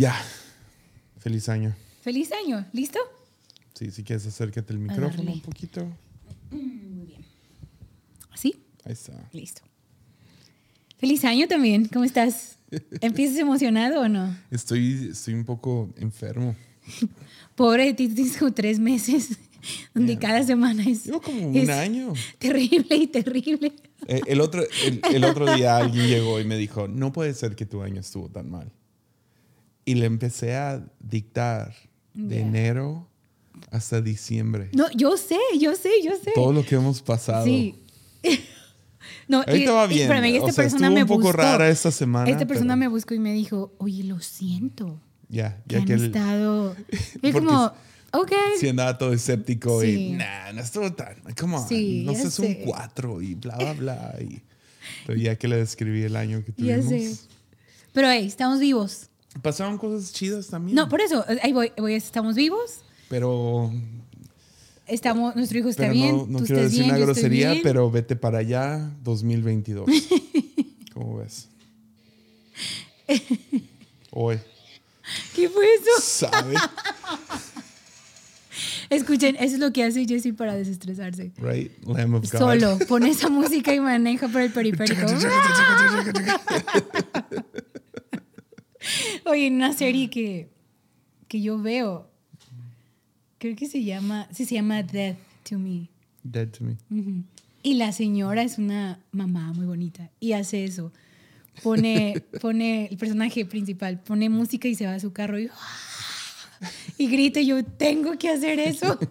Ya. Feliz año. Feliz año. ¿Listo? Sí, si quieres acércate el micrófono un poquito. Muy bien. ¿Sí? Ahí está. Listo. Feliz año también. ¿Cómo estás? ¿Empiezas emocionado o no? Estoy, estoy un poco enfermo. Pobre de ti, tienes como tres meses donde cada semana es, Llevo como es un año. terrible y terrible. Eh, El otro, el, el otro día alguien llegó y me dijo, no puede ser que tu año estuvo tan mal. Y le empecé a dictar de Ya. enero hasta diciembre. No, yo sé, yo sé, yo sé. Todo lo que hemos pasado. Sí. No, Ahorita y- va y bien. espérame, o esta sea, persona me un poco buscó. rara esta semana. Esta persona pero me buscó y me dijo, oye, lo siento. Ya, Que ya han que él estado. Y como, ok. sí andaba todo escéptico Sí. y nah, no estuvo tan. Come on, Sí, no ya sé, es un sé. 4 y bla, bla, bla. Y, pero ya que le describí el año que Ya tuvimos. sé. Pero hey, estamos vivos. Pasaron cosas chidas también. No, por eso, ahí voy, voy, estamos vivos. Pero, Estamos, nuestro hijo está pero bien. no, no tú quiero estás decir bien, una grosería, pero vete para allá 2022. ¿Cómo ves? Hoy, ¿Qué fue eso? ¿sabe? Escuchen, eso es lo que hace Jesse para desestresarse. Right? Lamb of God. Solo, pone esa música y maneja por el periférico. Oye, una serie que, que yo veo, creo que se llama, sí, se llama Death to Me. Dead to me. Ujú. Y la señora es una mamá muy bonita y hace eso. Pone, pone el personaje principal, pone música y se va a su carro y, y grita. y Yo tengo que hacer eso.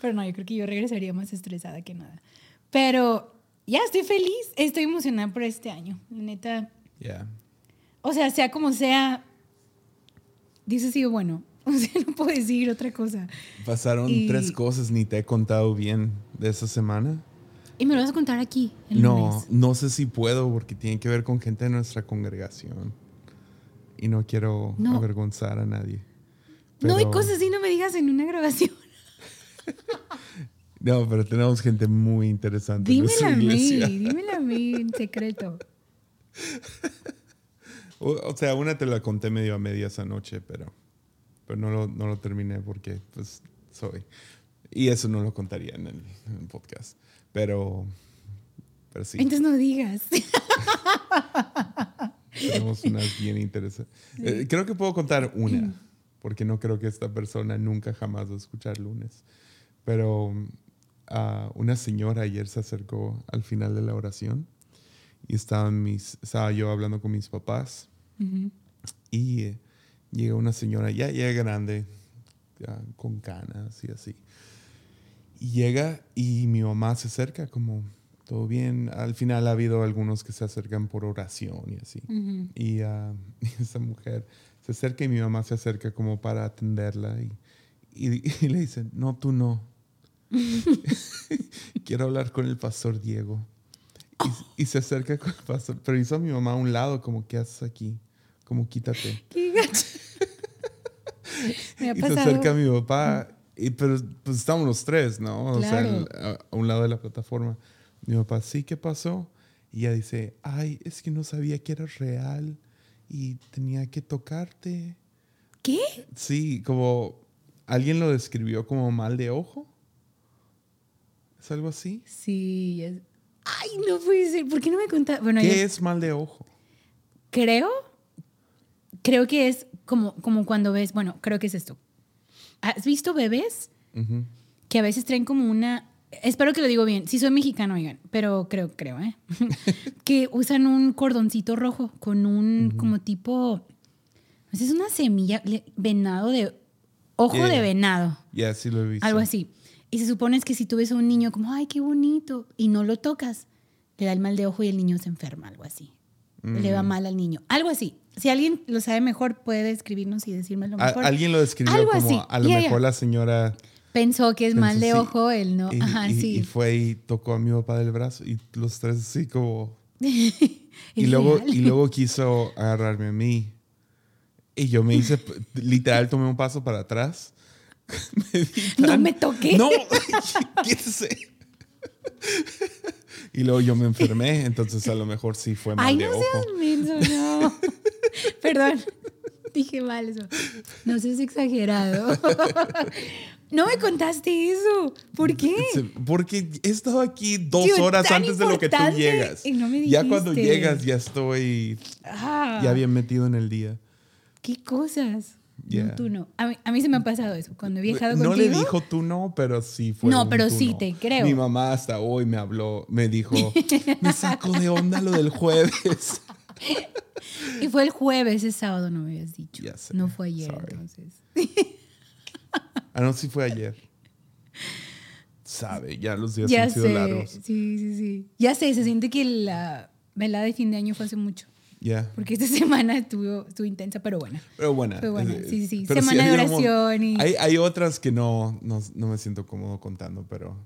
Pero no, yo creo que yo regresaría más estresada que nada. Pero ya estoy feliz, estoy emocionada por este año. La neta, Yeah. o sea, sea como sea, dice sido bueno. O sea, no puedo decir otra cosa. Pasaron Y- tres cosas, ni te he contado bien de esa semana. Y me lo vas a contar aquí. El No, lunes. no sé si puedo porque tiene que ver con gente de nuestra congregación. Y no quiero No. avergonzar a nadie. No hay cosas así, no me digas en una grabación. No, pero tenemos gente muy interesante en Dímela nuestra a mí, dímela a mí en secreto. O, o sea, una te la conté medio a medias anoche, pero, pero no, lo, no lo terminé porque pues soy. Y eso no lo contaría en el, en el podcast. Pero, pero sí, Entonces no digas. tenemos unas bien interesantes. Eh, creo que puedo contar una, porque no creo que esta persona nunca jamás va a escuchar lunes. Pero ah, una señora ayer se acercó al final de la oración y estaban mis, estaba yo hablando con mis papás y eh, llega una señora ya, ya grande, ya con canas y así. Y llega y mi mamá se acerca como, todo bien. Al final ha habido algunos que se acercan por oración y así. Y, ah, y esa mujer se acerca y mi mamá se acerca como para atenderla y, y- y le dice, no, tú no. Quiero hablar con el pastor Diego. Y, y se acerca con el pastor, pero hizo a mi mamá a un lado como, ¿qué haces aquí? Como quítate. Qué gacho. Me ha Y se acerca a mi papá, y, pero pues estamos los tres, ¿no? O sea, Claro. el- a, a un lado de la plataforma. Mi papá, sí, ¿qué pasó? Y ella dice, ay, es que no sabía que eras real y tenía que tocarte. ¿Qué? Sí, como alguien lo describió como mal de ojo. ¿Es algo así? Sí. es- Ay, no puede ser. ¿Por qué no me contaste? Bueno, ¿Qué yo es mal de ojo? creo, creo que es como, como cuando ves, bueno, creo que es esto. ¿Has visto bebés que a veces traen como una, espero que lo digo bien, si soy mexicano, oigan, pero creo, creo, ¿eh? que usan un cordoncito rojo con un como tipo, sé, es una semilla, venado de, ojo Yeah. de venado, Ya, sí lo he visto. algo así. Y se supone es que si tú ves a un niño como, ay, qué bonito, y no lo tocas, le da el mal de ojo y el niño se enferma, algo así. Le va Mm. mal al niño, algo así. Si alguien lo sabe mejor, puede escribirnos y decírmelo A- mejor. alguien lo describió Algo como así. a lo Yeah, mejor yeah. la señora Pensó que es mal de Sí. ojo, él no. Y, Ajá, y- sí. y fue y tocó a mi papá del brazo y los tres así como... Y luego, y luego quiso agarrarme a mí. Y yo me hice, literal, tomé un paso para atrás. Me vi No me toqué. No, quítese. Y luego yo me enfermé, entonces a lo mejor sí fue mal Ay, de no ojo. seas menso, no. Perdón. Dije mal eso. No seas exagerado. no me contaste eso. ¿Por qué? Porque he estado aquí dos horas antes de lo que tú llegas. y no me ya cuando llegas ya estoy Ah, ya bien metido en el día. ¿Qué cosas? Yeah. No, tú no. A mí, a mí se me ha pasado eso. Cuando he viajado no contigo. le dijo tú no, pero sí fue. No, un pero tú sí no. te creo. Mi mamá hasta hoy me habló, me dijo, me saco de onda lo del jueves. Y fue el jueves, ese sábado no me habías dicho. Ya sé, No fue ayer, sorry. entonces. Ah, no, sí fue ayer. Sabe, ya los días ya han sido sé. largos. Sí, sí, sí. Ya sé, se siente que la velada de fin de año fue hace mucho. Ya. Porque esta semana estuvo, estuvo intensa, pero buena. Pero buena. Eh, sí, sí. pero Semana de oración y- Hay, hay otras que no, no, no me siento cómodo contando, pero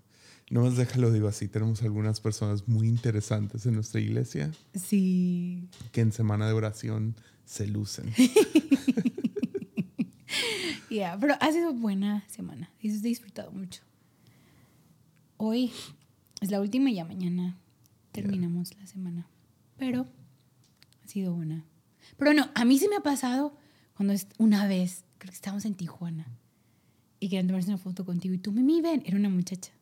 no más déjalo digo así. Tenemos algunas personas muy interesantes en nuestra iglesia Sí. que en semana de oración se lucen. Ya, pero ha sido buena semana. He disfrutado mucho. Hoy es la última y ya mañana terminamos la semana. Pero sido buena. Pero no, a mí se me ha pasado cuando es una vez, creo que estábamos en Tijuana y querían tomarse una foto contigo y tú, Mimi, ven, era una muchacha.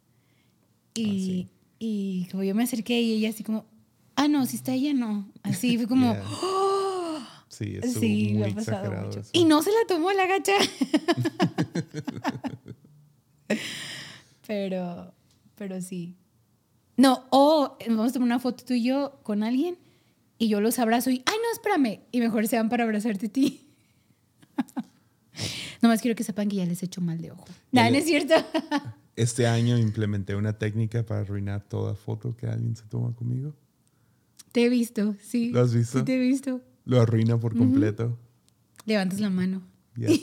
Y, sí. y como yo me acerqué y ella así como, ah, no, si está ella, no. Así fue como, Yeah. Sí, estuvo Sí, me muy ha pasado mucho. eso. Y no se la tomó la gacha. pero, pero sí. No, o vamos a tomar una foto tú y yo con alguien y yo los abrazo y, ay, no, espérame. Y mejor se van para abrazarte a ti. Nomás quiero que sepan que ya les he hecho mal de ojo. Ya No, es cierto. Este año implementé una técnica para arruinar toda foto que alguien se toma conmigo. te he visto, sí. ¿Lo has visto? Sí, te he visto. Lo arruina por completo. Levantas la mano. Ya.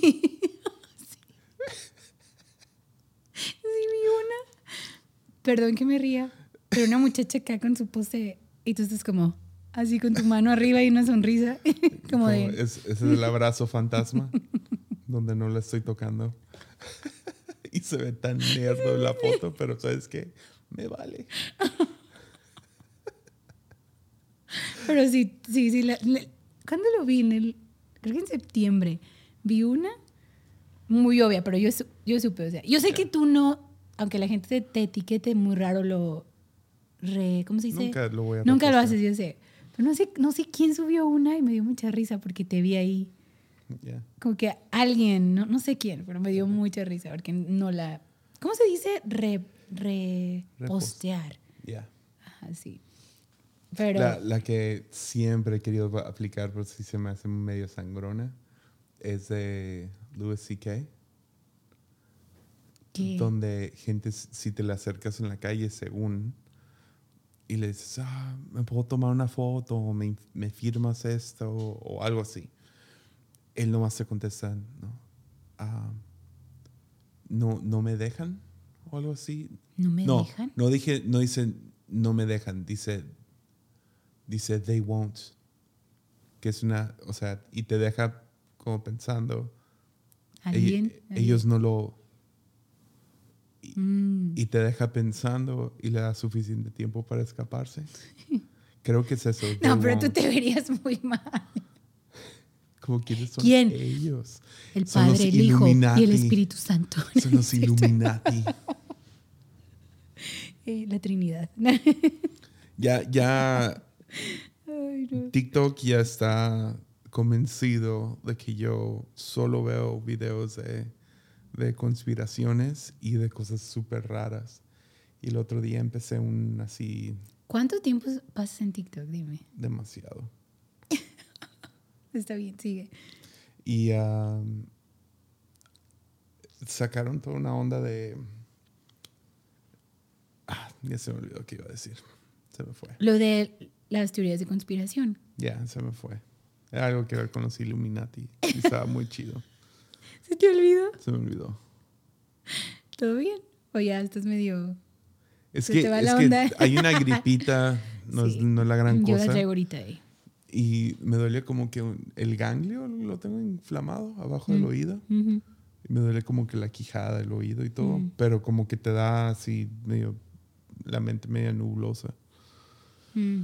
Sí, vi una. Perdón que me ría, pero una muchacha acá con su pose y tú estás como así con tu mano arriba y una sonrisa, como de es, ese es el abrazo fantasma donde no la estoy tocando. y se ve tan nerdo la foto, pero ¿sabes qué? Me vale. Pero sí, sí, sí. la- la- ¿Cuándo lo vi? En el, creo que en septiembre. Vi una muy obvia, pero yo, yo supe. O sea, yo sé que tú no, aunque la gente te, te etiquete muy raro, lo. Re, ¿Cómo se dice? Nunca lo voy a Nunca lo haces, yo sé. Pero no sé, no sé quién subió una y me dio mucha risa porque te vi ahí. Como que alguien, no, no sé quién, pero me dio mucha risa porque no la. ¿Cómo se dice? Re, repostear. Ya. Ajá, sí. Pero. La, la que siempre he querido aplicar, pero sí se me hace medio sangrona, es de Louis C.K., ¿qué? donde gente, si te le acercas en la calle, según, y le dices, ah, me puedo tomar una foto, o me, me firmas esto, o, o algo así. Él nomás te contesta, no, ah, no, no me dejan, o algo así. ¿No me no, dejan? no dije, no dice, no me dejan, dice, dice, they won't. Que es una, o sea, y te deja como pensando, ¿Alguien? ell- ellos no lo, Mm. y te deja pensando y le da suficiente tiempo para escaparse. Creo que es eso. No, pero tú te verías muy mal. Como quiénes son ¿Quién? ellos. El Son Padre, el Hijo y el. Espíritu Santo. Son los Illuminati. Eh, La Trinidad. ya, ya Ay, no. TikTok ya está convencido de que yo solo veo videos de, de conspiraciones y de cosas súper raras. Y el otro día empecé un así ¿Cuánto tiempo pasas en TikTok? Dime. demasiado. Está bien, sigue. Y sacaron toda una onda de... Ah, ya se me olvidó qué iba a decir. Se me fue. Lo de las teorías de conspiración. Ya, se me fue. Era algo que ver con los Illuminati. Estaba muy chido. ¿Se te olvidó? Se me olvidó. ¿Todo bien? O ya estás medio... Es Se que, te va es la que onda. hay una gripita, no, es, no es la gran Yo la cosa. traigo ahorita ahí. Y me duele como que el ganglio lo tengo inflamado abajo del Mm. oído. Y me duele como que la quijada del oído y todo. Mm. Pero como que te da así medio, la mente media nublosa. Mm.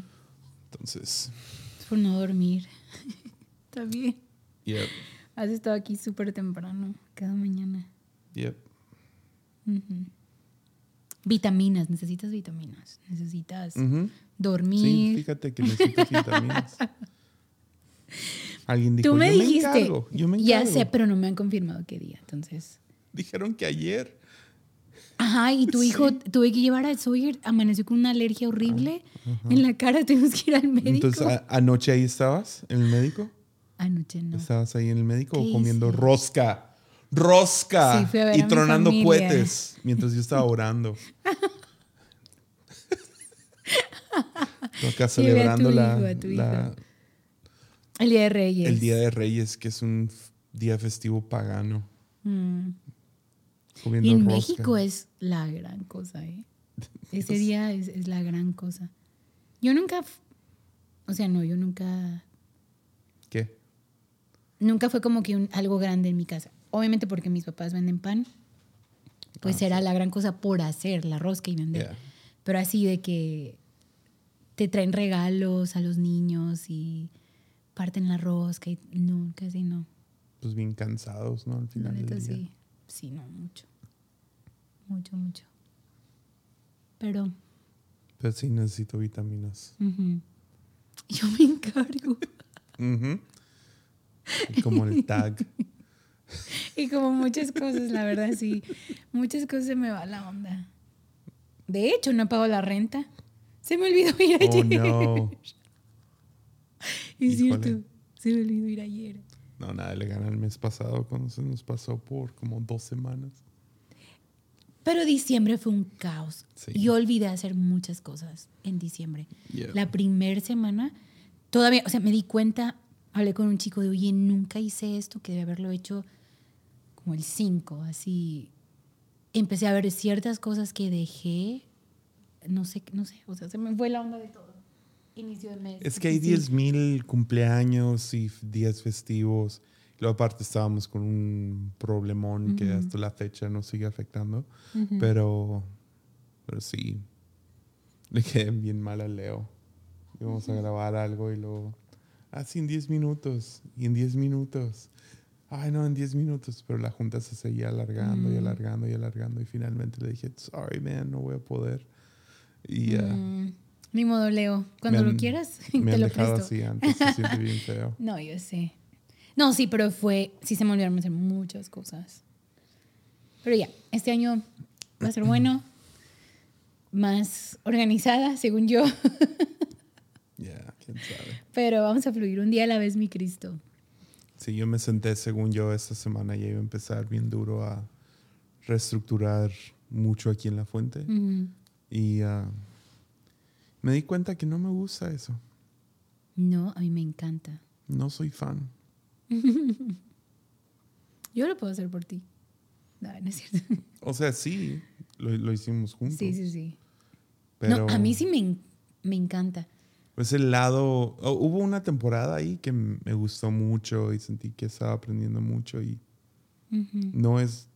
Entonces, Es por no dormir. Está bien. Yep. Has estado aquí súper temprano, cada mañana. Yep. Vitaminas, necesitas vitaminas. Necesitas Ujú. Sí, dormir. fíjate que necesitas vitaminas. Alguien dijo, Tú me yo dijiste. me encargo, yo me ya encargo". sé, pero no me han confirmado qué día. Entonces. Dijeron que ayer. Ajá, y tu Sí. hijo tuve que llevar a Sawyer, amaneció con una alergia horrible en la cara, tuvimos que ir al médico. Entonces, anoche ahí estabas en el médico. Anoche no. ¿Estabas ahí en el médico ¿Qué o comiendo hice? rosca? ¡Rosca! Sí, fui a ver y a tronando cohetes mientras yo estaba orando. Acá celebrando la- hijo, El día de Reyes. el Día de Reyes, que es un día festivo pagano. Mm. Comiendo Y en rosca. México es la gran cosa, ¿eh? Ese día es, es la gran cosa. Yo nunca, o sea, no, yo nunca, ¿Qué? Nunca fue como que un- algo grande en mi casa. Obviamente porque mis papás venden pan, pues era la gran cosa por hacer la rosca y vender. Yeah. Pero así de que te traen regalos a los niños y parten la rosca y no, casi no. Pues bien cansados, ¿no? Al final del día. sí. Sí, no, mucho. Mucho, mucho. Pero Pero sí necesito vitaminas. ujú, yo me encargo. Ujú. Y Como el tag. Y como muchas cosas, la verdad, sí. Muchas cosas se me va la onda. De hecho, no pago la renta. Se me olvidó ir Oh, ayer. no. Es Híjole. cierto. Se me olvidó ir ayer. No, nada, le gana el mes pasado cuando se nos pasó por como dos semanas. Pero diciembre fue un caos. Sí. Yo olvidé hacer muchas cosas en diciembre. Yeah. La primera semana, todavía, o sea, me di cuenta, hablé con un chico de, oye, nunca hice esto, que debe haberlo hecho como el 5, así. Empecé a ver ciertas cosas que dejé, no sé, no sé, o sea, se me fue la onda de todo. Inicio de mes. Es que hay difícil. 10.000 cumpleaños y días festivos. Luego aparte estábamos con un problemón que hasta la fecha nos sigue afectando. pero, pero sí, le quedé bien mal a Leo. Íbamos a grabar algo y luego, ah, sí, en 10 minutos. Y en 10 minutos. Ay, no, en 10 minutos. Pero la junta se seguía alargando y alargando y alargando. Y finalmente le dije, sorry, man, no voy a poder. Y ah, Mm, ni modo, Leo. Cuando me lo han- quieras, me te han lo presto. así antes. Se siente bien feo. No, yo sé. No, sí, pero fue, sí se me olvidaron hacer muchas cosas. Pero ya, este año va a ser bueno, más organizada, según yo, Ya, quién sabe. pero vamos a fluir un día a la vez, mi Cristo. Sí, yo me senté, según yo, esta semana ya iba a empezar bien duro a reestructurar mucho aquí en la fuente. Y ah, me di cuenta que no me gusta eso. No, a mí me encanta. No soy fan. Yo lo puedo hacer por ti. No, no es cierto. O sea, sí, lo, lo hicimos juntos. Sí, sí, sí. Pero No, a mí sí me, me encanta. Pues el lado... oh, hubo una temporada ahí que me gustó mucho y sentí que estaba aprendiendo mucho y no es...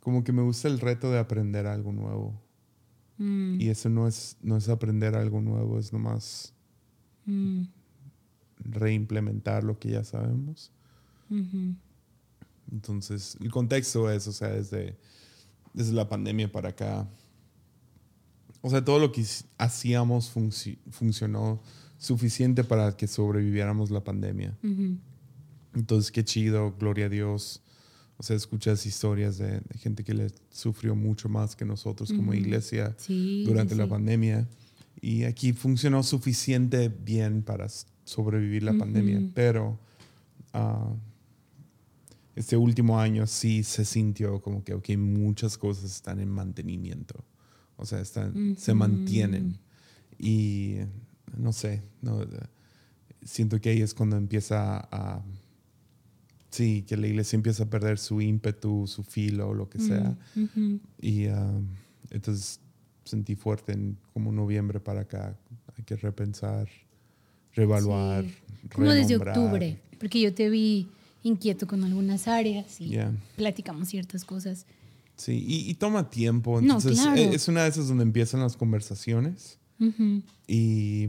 Como que me gusta el reto de aprender algo nuevo. Mm, Y eso no es, no es aprender algo nuevo, es nomás mm, reimplementar lo que ya sabemos. Entonces, el contexto es, o sea, desde, desde la pandemia para acá, o sea, todo lo que hacíamos funci- funcionó suficiente para que sobreviviéramos la pandemia. Ujú. Entonces, qué chido, gloria a Dios. O sea, escuchas historias de, de gente que le sufrió mucho más que nosotros como Ujú. iglesia Sí, durante sí, la pandemia. Y aquí funcionó suficiente bien para sobrevivir la Ujú. pandemia. Pero ah, este último año sí se sintió como que, ok, muchas cosas están en mantenimiento. O sea, están, se mantienen. Y no sé, no, siento que ahí es cuando empieza a... Sí, que la iglesia empieza a perder su ímpetu, su filo, lo que sea. Mm. Y ah, entonces sentí fuerte en como noviembre para acá. Hay que repensar, reevaluar. Sí. Como desde octubre, porque yo te vi inquieto con algunas áreas y Yeah. platicamos ciertas cosas. Sí, y, y toma tiempo. No, Entonces claro. e- es una de esas donde empiezan las conversaciones y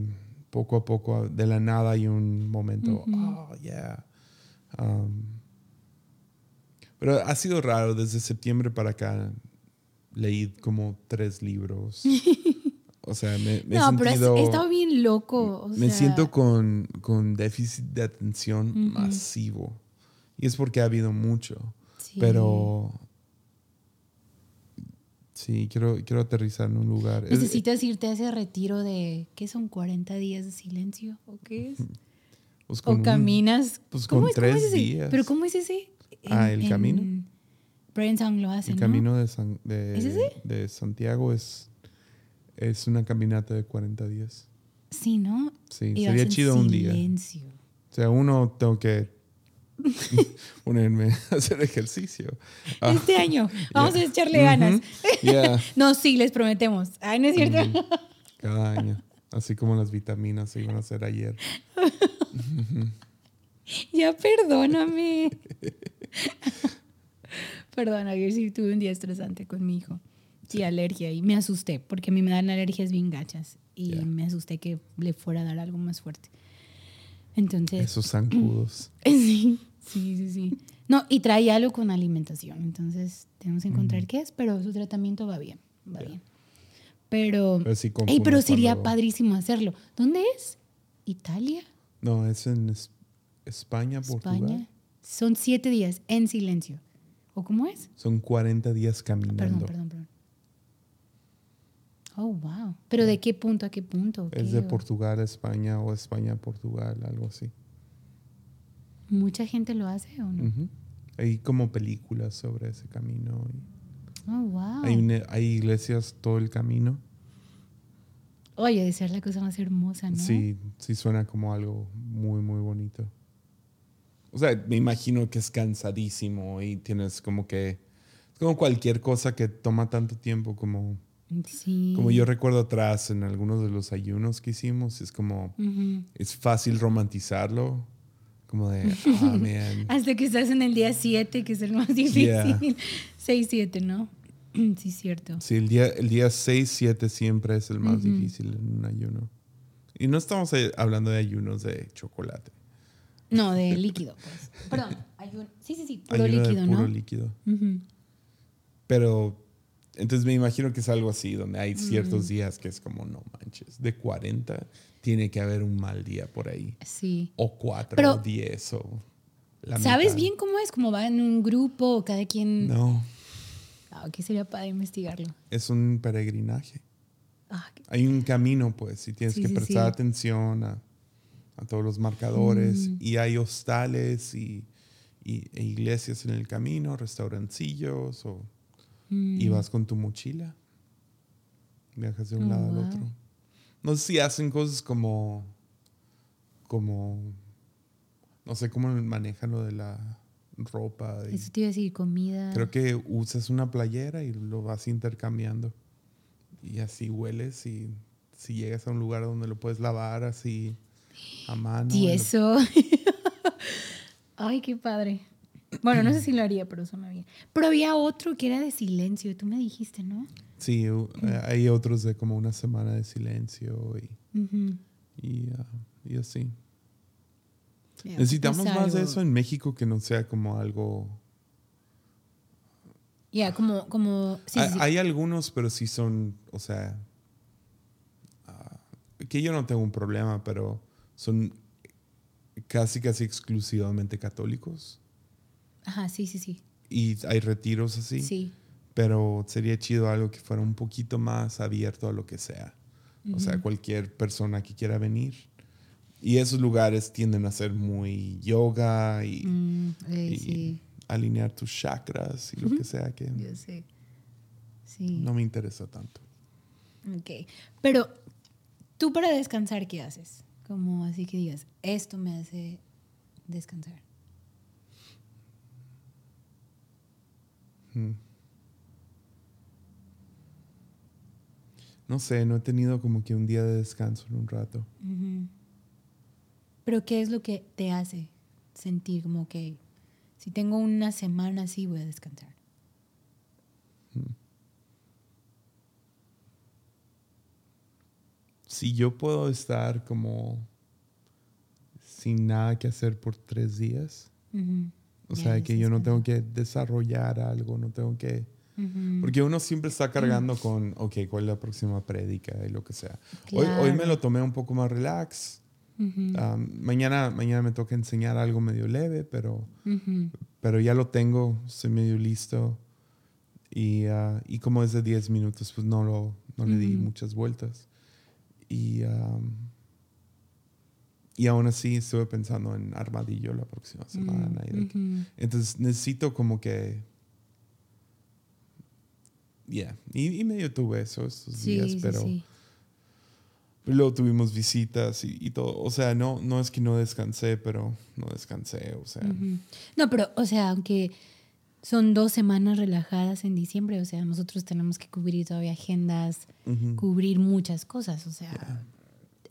poco a poco, de la nada hay un momento, oh, yeah. Um, pero ha sido raro, desde septiembre para acá leí como tres libros. O sea, me, me no, he pero sentido... he estado bien loco. o Me sea, siento con, con déficit de atención masivo. Y es porque ha habido mucho. Sí. Pero sí, quiero, quiero aterrizar en un lugar. Es- Necesitas irte a ese retiro de, ¿qué son? ¿40 días de silencio? ¿O qué es? pues, con O un- caminas. pues, ¿Cómo con es? ¿Cómo tres es ese? días. ¿Pero cómo es ese? Ah, ¿el camino? Brian Song lo hace, el ¿no? camino de, San- de, ¿Es Santiago es, es una caminata de 40 días. Sí, ¿no? Sí, Y sería en chido un día. silencio. O sea, uno tengo que ponerme a hacer ejercicio. Ah, Este año. Vamos Yeah. a echarle ganas. yeah, No, sí, les prometemos. Ay, no es cierto. cada año. Así como las vitaminas se iban a hacer ayer. ya perdóname. Perdona, ayer sí tuve un día estresante con mi hijo. Sí, alergia. Y me asusté, porque a mí me dan alergias bien gachas. Y me asusté que le fuera a dar algo más fuerte. Entonces, Esos zancudos. sí, sí, sí, sí. No, y trae algo con alimentación. Entonces, tenemos que encontrar qué es, pero su tratamiento va bien. Va bien. Pero, Pero sí Ey, pero sería cuando- padrísimo hacerlo. ¿Dónde es? ¿Italia? No, es en es- España, Portugal. ¿España? Son siete días en silencio. ¿O cómo es? Son 40 días caminando. Perdón, perdón, perdón. Oh, wow. ¿Pero de qué punto a qué punto? Es de ¿O- Portugal a España o España a Portugal, algo así. ¿Mucha gente lo hace o no? Hay como películas sobre ese camino. y Oh, wow. hay, una- hay iglesias todo el camino. Oye, de ser la cosa más hermosa, ¿no? Sí, sí suena como algo muy, muy bonito. O sea, me imagino que es cansadísimo y tienes como que... Es como cualquier cosa que toma tanto tiempo como... Sí. Como yo recuerdo atrás en algunos de los ayunos que hicimos, es como... Ujú. Es fácil romantizarlo. Como de, ah, man. Hasta que estás en el día 7, que es el más difícil. Yeah. 6, 7, ¿no? Sí, cierto. Sí, el día, el día 6, 7 siempre es el más difícil en un ayuno. Y no estamos hablando de ayunos de chocolate. No, de líquido, pues. Perdón, ayuno. Sí, sí, sí, puro Ayuno de líquido, puro ¿no? líquido. Ujú. Pero entonces me imagino que es algo así, donde hay Mm. ciertos días que es como, no manches, de 40 tiene que haber un mal día por ahí. Sí. O 4 Pero- o 10 o la ¿Sabes mitad. bien cómo es? Como va en un grupo, cada quien. No, Ah, ok, sería para investigarlo. es un peregrinaje. Ah, qué- Hay un camino, pues, y tienes Sí, que sí, prestar sí. atención a, a todos los marcadores. Mm. Y hay hostales y, y- e iglesias en el camino, restaurancillos, o, Mm. y vas con tu mochila. Viajas de un Oh, lado wow. al otro. No sé si hacen cosas como, como, no sé cómo manejan lo de la ropa. y- Eso te iba a decir, comida. Creo que usas una playera y lo vas intercambiando. Y así hueles y si llegas a un lugar donde lo puedes lavar así a mano. Y lo- eso. Ay, qué padre. Bueno, no sé si lo haría, pero suena bien. Pero había otro que era de silencio, tú me dijiste, ¿no? Sí, eh, hay otros de como una semana de silencio y, Ujú. y, y así. Necesitamos es más de algo- eso en México que no sea como algo... Ya, como, como, sí, hay, sí, sí. hay algunos, pero sí son, o sea, ah, que yo no tengo un problema, pero son casi, casi exclusivamente católicos. Ajá, sí, sí, sí. Y hay retiros así. Sí. Pero sería chido algo que fuera un poquito más abierto a lo que sea. O sea, cualquier persona que quiera venir. Y esos lugares tienden a ser muy yoga y, Mm, eh, y sí, alinear tus chakras y lo que sea que yo sé. Sí. no me interesa tanto. Ok. Pero, ¿tú para descansar qué haces? Como así que digas, esto me hace descansar. Mm. No sé, no he tenido como que un día de descanso en un rato. Pero, ¿qué es lo que te hace sentir como que si tengo una semana así voy a descansar? si yo puedo estar como sin nada que hacer por tres días. O Ya, sea, que yo no tengo que desarrollar algo, no tengo que... Porque uno siempre está cargando con, ok, ¿cuál es la próxima prédica y lo que sea? Hoy, hoy me Claro. lo tomé un poco más relax. Um, mañana, mañana me toca enseñar algo medio leve, pero, pero ya lo tengo, estoy medio listo. Y, ah, y como es de 10 minutos, pues no, lo, no le di muchas vueltas. Y, um, y aún así estuve pensando en Armadillo la próxima semana. y que- Ujú. entonces necesito como que... Yeah, y, y medio tuve eso estos Sí, días, pero... sí. Luego tuvimos visitas y, y todo. O sea, no, no es que no descansé, pero no descansé. O sea. No, pero, o sea, aunque son dos semanas relajadas en diciembre, o sea, nosotros tenemos que cubrir todavía agendas, cubrir muchas cosas, o sea,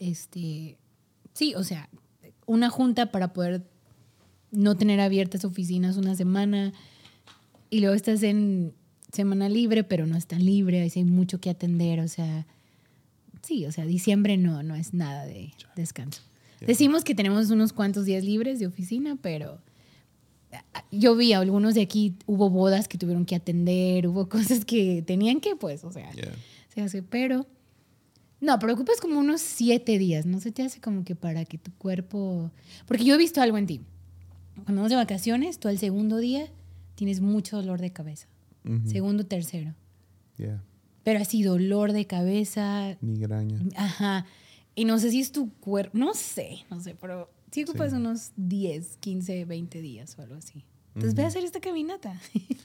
este, sí, o sea, una junta para poder no tener abiertas oficinas una semana y luego estás en semana libre, pero no es tan libre, hay mucho que atender, o sea, sí, o sea, diciembre no, no es nada de descanso. Decimos que tenemos unos cuantos días libres de oficina, pero ah, yo vi a algunos de aquí, hubo bodas que tuvieron que atender, hubo cosas que tenían que, pues, o sea, se hace, pero no, pero ocupas como unos siete días, ¿no? Se te hace como que para que tu cuerpo, porque yo he visto algo en ti. Cuando vamos de vacaciones, tú al segundo día tienes mucho dolor de cabeza, segundo, tercero, yeah, pero así dolor de cabeza, Migraña. ajá. Y no sé si es tu cuerpo, no sé, no sé, pero sí ocupas Sí. unos 10, 15, 20 días o algo así. Entonces ve a hacer esta caminata.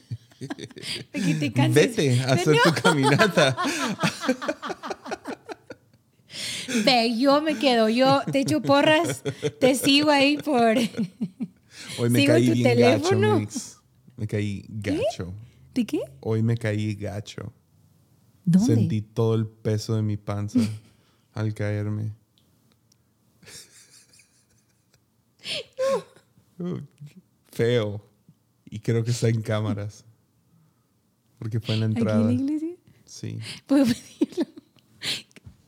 Que te canses. Vete a hacer tu caminata. Ve, yo me quedo, yo te echo porras, te sigo ahí por... Hoy me Sigo caí tu bien teléfono. gacho, Mix. Me caí gacho. ¿De qué? Hoy me caí gacho. ¿Dónde? Sentí todo el peso de mi panza al caerme. Uh, Feo. Y creo que está en cámaras. Porque fue en la ¿Aquí en entrada. la iglesia? Sí. ¿Puedo pedirlo?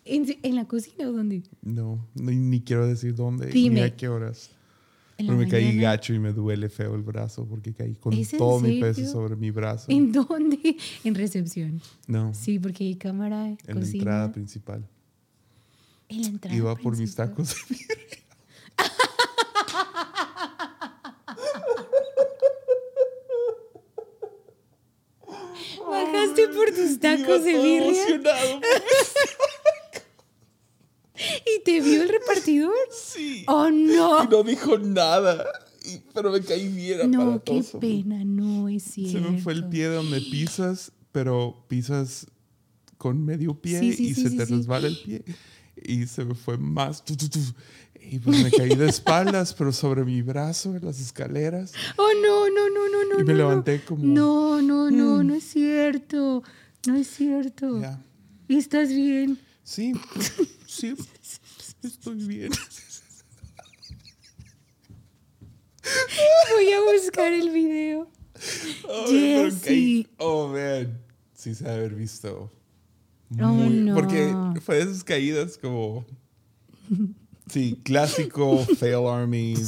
¿En, en la cocina o dónde? No, ni, ni quiero decir dónde Dime. ni a qué horas. Pero me caí gacho y me duele feo el brazo porque caí con ¿Es en todo mi peso sobre mi brazo. ¿En dónde? En recepción. No, Sí, porque hay cámara, en la entrada principal. En la entrada Iba por mis tacos. Bajaste por tus tacos de Iba todo birria emocionado. Te vio el repartidor. Sí. ¡Oh, no! Y no dijo nada. Y- pero me caí bien No, qué pena, no es Se cierto. me fue el pie de donde pisas, pero pisas con medio pie Sí, sí, y sí, se sí, te sí. resbala el pie. Y se me fue más. tu, tu, tu. Y pues me caí de espaldas, pero sobre mi brazo en las escaleras. Oh, no, no, no, no, no. Y me no, levanté como- No, no, no, Mm. no es cierto. No es cierto. Ya. ¿Y estás bien? Sí, sí, estoy bien. Voy a buscar el video. Oh, caí- Oh, man. Sí se ha haber visto. Oh, Muy- no. Porque fue de esas caídas como... Sí, clásico fail army.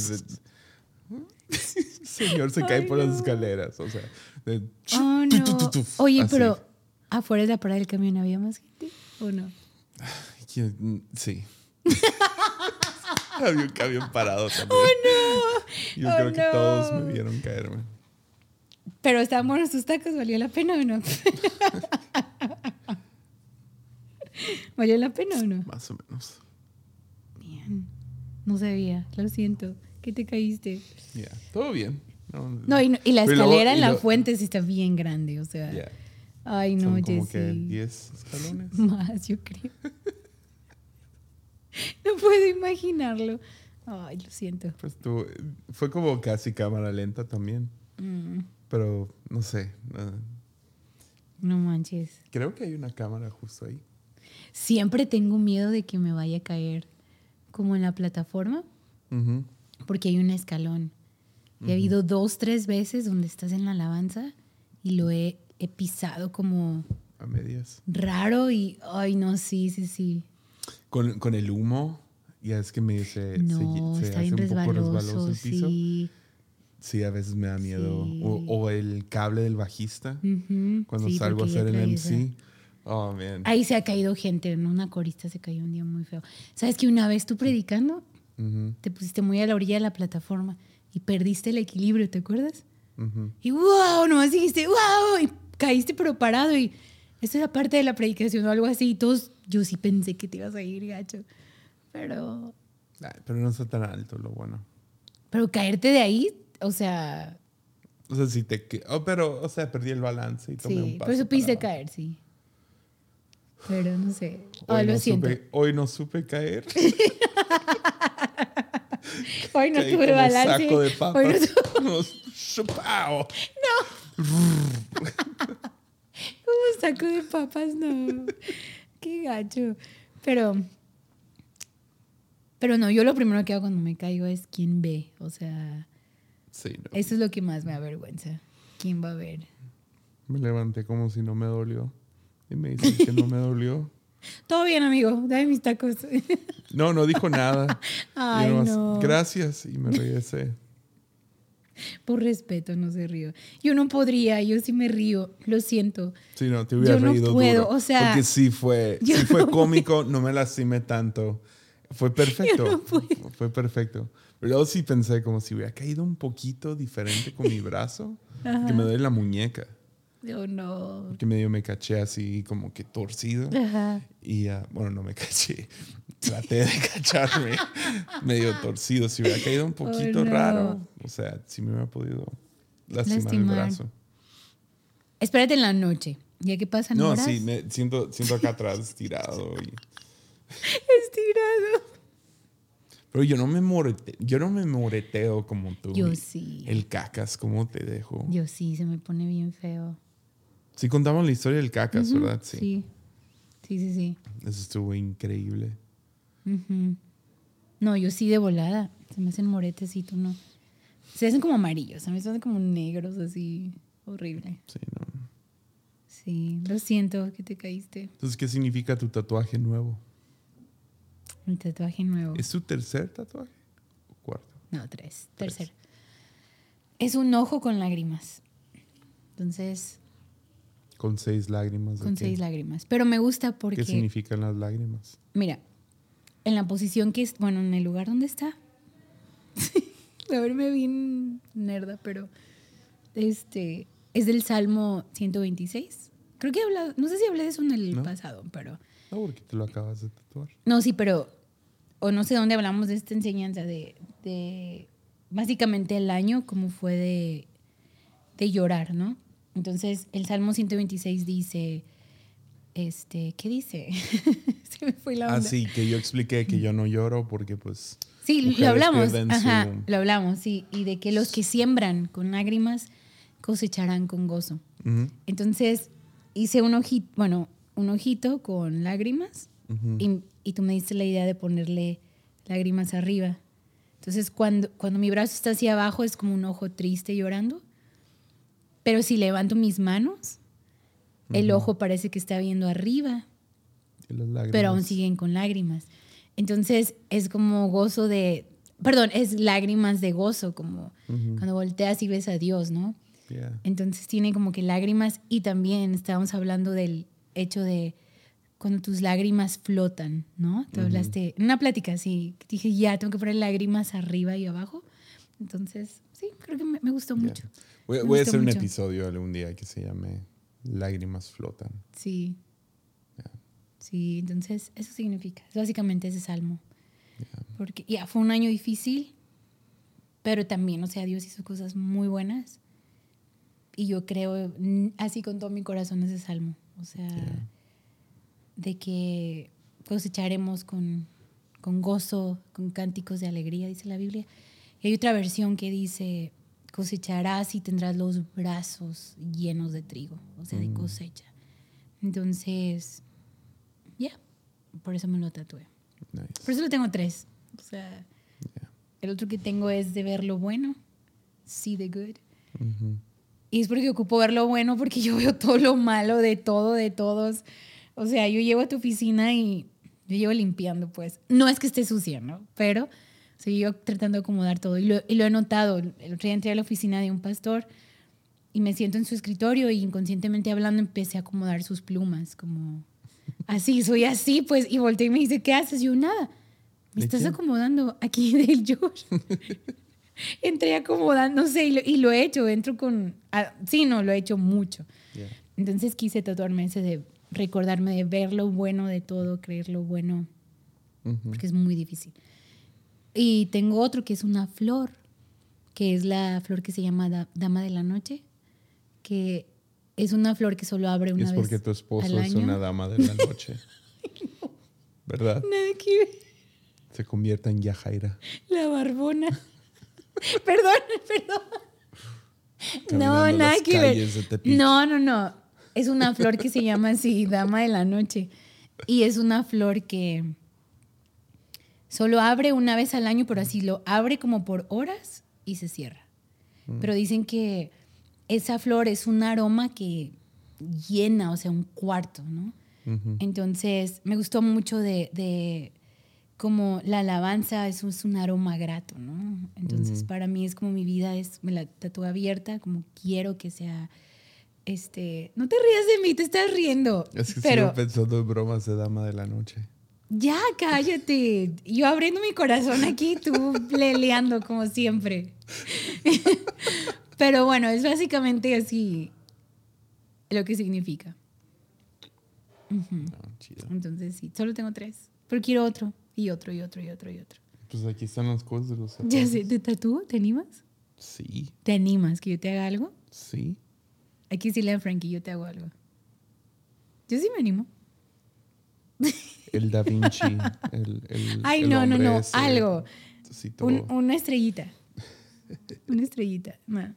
Señor se cae por las escaleras. O sea, de- Oh, tu, tu, no. tu, tu, Oye, así. pero afuera de la parada del camión había más gente o no? Sí. Había un camión parado también. Yo Oh, creo que no. todos me vieron caerme. Pero estaban buenos tus tacos, ¿valió la pena o no? ¿Valió la pena o no? Más o menos. Bien. No sabía, lo siento. ¿Qué te caíste? Ya, todo bien. No, No, y, no- y la escalera en la lo- fuente sí está bien grande, o sea. ya, Ay, no, Son como que Jessy. 10 escalones. Más, yo creo. no puedo imaginarlo. Ay, lo siento. Pues tú, fue como casi cámara lenta también. Mm, Pero no sé. no- no manches. creo que hay una cámara justo ahí. Siempre tengo miedo de que me vaya a caer como en la plataforma, porque hay un escalón. Y ha habido dos, tres veces donde estás en la alabanza y lo he, he pisado como A medias. raro y, ay, no, sí, sí, sí. Con, con el humo, ya es que me dice. No, se, se está hace bien un poco resbaloso el piso. sí. Sí, a veces me da miedo. Sí. O, o el cable del bajista. Ujú, Cuando sí, salgo a hacer el MC. Oh, man. Ahí se ha caído gente, ¿no? Una corista se cayó un día muy feo. ¿Sabes que una vez tú predicando Ujú, te pusiste muy a la orilla de la plataforma y perdiste el equilibrio, ¿te acuerdas? ujú. Y wow, nomás dijiste wow, y caíste pero parado y esto era parte de la predicación o algo así y todos, yo sí pensé que te ibas a ir, gacho. Pero, Ay, pero no está tan alto, lo bueno. pero caerte de ahí, o sea, O sea, si te... Oh, pero, o sea, perdí el balance y tomé un sí, paso. pero supiste para caer, sí. Pero no sé. Hoy, Oh, lo no siento. supe, hoy no supe caer. Hoy no Caí tuve como balance. saco de Hoy no papas. tuve- Como saco de papas, no. Qué gacho. Pero, pero no, yo lo primero que hago cuando me caigo es quién ve. O sea, Sí, no. eso es lo que más me avergüenza. ¿Quién va a ver? Me levanté como si no me dolió. Y me dicen que no me dolió. Todo bien, amigo. Dame mis tacos. No, no dijo nada. Y Ay, nomás, no. Gracias. Y me regresé. Por respeto, no se río. Yo no podría, yo sí me río. Lo siento. Sí, no, te hubiera Yo no reído puedo, duro. o sea, Porque sí fue, sí fue no cómico, no me lastimé tanto. Fue perfecto. no puedo. Fue perfecto. Pero luego sí pensé como si hubiera caído un poquito diferente con mi brazo. Que me duele la muñeca. Yo no. Porque medio me caché así como que torcido. Ajá. Y bueno, no me caché. Traté de cacharme medio torcido. Si hubiera caído un poquito Oh, no. raro. O sea, si me hubiera podido lastimar, Lastimar. el brazo. Espérate en la noche. Ya que pasan No, horas. sí, me siento, siento acá atrás estirado. y- Estirado. Pero yo no me morete, yo no me moreteo como tú. Yo sí. El cacas, ¿cómo te dejo? Yo sí, se me pone bien feo. Sí contamos la historia del cacas, ¿verdad? Sí. Sí. Sí, sí, sí. Eso estuvo increíble. No, yo sí de volada. Se me hacen moretes y tú no. Se hacen como amarillos, a mí se hacen como negros así. Horrible. Sí, ¿no? Sí, lo siento que te caíste. Entonces, ¿qué significa tu tatuaje nuevo? Mi tatuaje nuevo. ¿Es tu tercer tatuaje? ¿O cuarto? No, tres. Tres. Tercero. Es un ojo con lágrimas. Entonces, Con seis lágrimas. ¿de con qué? seis lágrimas. Pero me gusta ¿Qué porque, significan las lágrimas? mira, en la posición que es, bueno, en el lugar donde está. A verme bien nerda, pero este es del Salmo 126. Creo que he hablado, no sé si hablé de eso en el ¿No? pasado, pero No, porque te lo acabas de tatuar. no, sí, pero o no sé dónde hablamos de esta enseñanza de, de básicamente el año como fue de, de llorar, ¿no? Entonces, el Salmo 126 dice, este, ¿qué dice? Se me fue la onda. Ah, sí, que yo expliqué que yo no lloro porque pues... Sí, lo hablamos. Ajá, su- lo hablamos, sí. Y de que los que siembran con lágrimas cosecharán con gozo. Ujú, Entonces, hice un ojito, bueno, un ojito con lágrimas ujú. y, y tú me diste la idea de ponerle lágrimas arriba. Entonces, cuando, cuando mi brazo está hacia abajo es como un ojo triste llorando. Pero si levanto mis manos, el ojo parece que está viendo arriba pero aún siguen con lágrimas. Entonces es como gozo de, perdón, es lágrimas de gozo, como cuando volteas y ves a Dios, ¿no? yeah. Entonces tiene como que lágrimas y también estábamos hablando del hecho de cuando tus lágrimas flotan, ¿no? Tú hablaste, en una plática así, dije, ya, tengo que poner lágrimas arriba y abajo. Entonces, sí, creo que me, me gustó Yeah. mucho. Voy, voy a hacer un mucho. episodio algún día que se llame Lágrimas flotan. Sí. Yeah. Sí, entonces eso significa, es básicamente ese salmo. Yeah. Porque ya fue un año difícil, pero también, o sea, Dios hizo cosas muy buenas. Y yo creo así con todo mi corazón ese salmo. O sea, Yeah. de que cosecharemos con, con gozo, con cánticos de alegría, dice la Biblia. Y hay otra versión que dice, cosecharás y tendrás los brazos llenos de trigo, o sea, de Mm. cosecha. Entonces, ya, por eso me lo tatué. Nice. Por eso lo tengo tres. O sea, Yeah. el otro que tengo es de ver lo bueno, see the good. Ujú. Y es porque ocupo ver lo bueno porque yo veo todo lo malo de todo, de todos. O sea, yo llego a tu oficina y Yo llevo limpiando, pues. No es que esté sucia, ¿no? Pero seguí yo tratando de acomodar todo. Y lo, y lo he notado. El otro día entré a la oficina de un pastor y me siento en su escritorio y inconscientemente hablando empecé a acomodar sus plumas, como así, soy así, pues. Y volteé y me dice, ¿qué haces? Yo, nada. Me ¿De estás quién? acomodando aquí del Josh. Entré acomodando, no sé, y lo, y lo he hecho. Entro con. ah, sí, no, lo he hecho mucho. Yeah. Entonces quise tatuarme ese de recordarme de ver lo bueno de todo, creer lo bueno, porque es muy difícil. Y tengo otro que es una flor, que es la flor que se llama da- Dama de la Noche, que es una flor que solo abre una es vez porque tu esposo es una dama de la noche. ¿Verdad? Nada que ver. Se convierte en Yajaira. La barbona. perdón, perdón. No, nada que ver. No, no, no. Es una flor que se llama así, Dama de la Noche. Y es una flor que solo abre una vez al año, pero así lo abre como por horas y se cierra. Mm. Pero dicen que esa flor es un aroma que llena, o sea, un cuarto, ¿no? Entonces, me gustó mucho de, de como la alabanza, es un aroma grato, ¿no? Entonces, Ujú. para mí es como mi vida, es, me la tatúo abierta, como quiero que sea, este, no te rías de mí, te estás riendo, Es que pero sigo pensando en bromas de dama de la noche. Ya cállate, yo abriendo mi corazón aquí, tú leleando como siempre. pero bueno, es básicamente así lo que significa. Ah. Entonces sí, solo tengo tres. Pero quiero otro, y otro, y otro, y otro, y otro. Pues aquí están las cosas de los Ya sé. ¿te tatúo? ¿Te animas? Sí, ¿Te animas que yo te haga algo? sí. Hay que decirle a Frankie, yo te hago algo. Yo sí me animo. El Da Vinci. El, el- Ay, el no, no, no, ese, algo. Un- una estrellita. Una estrellita. No.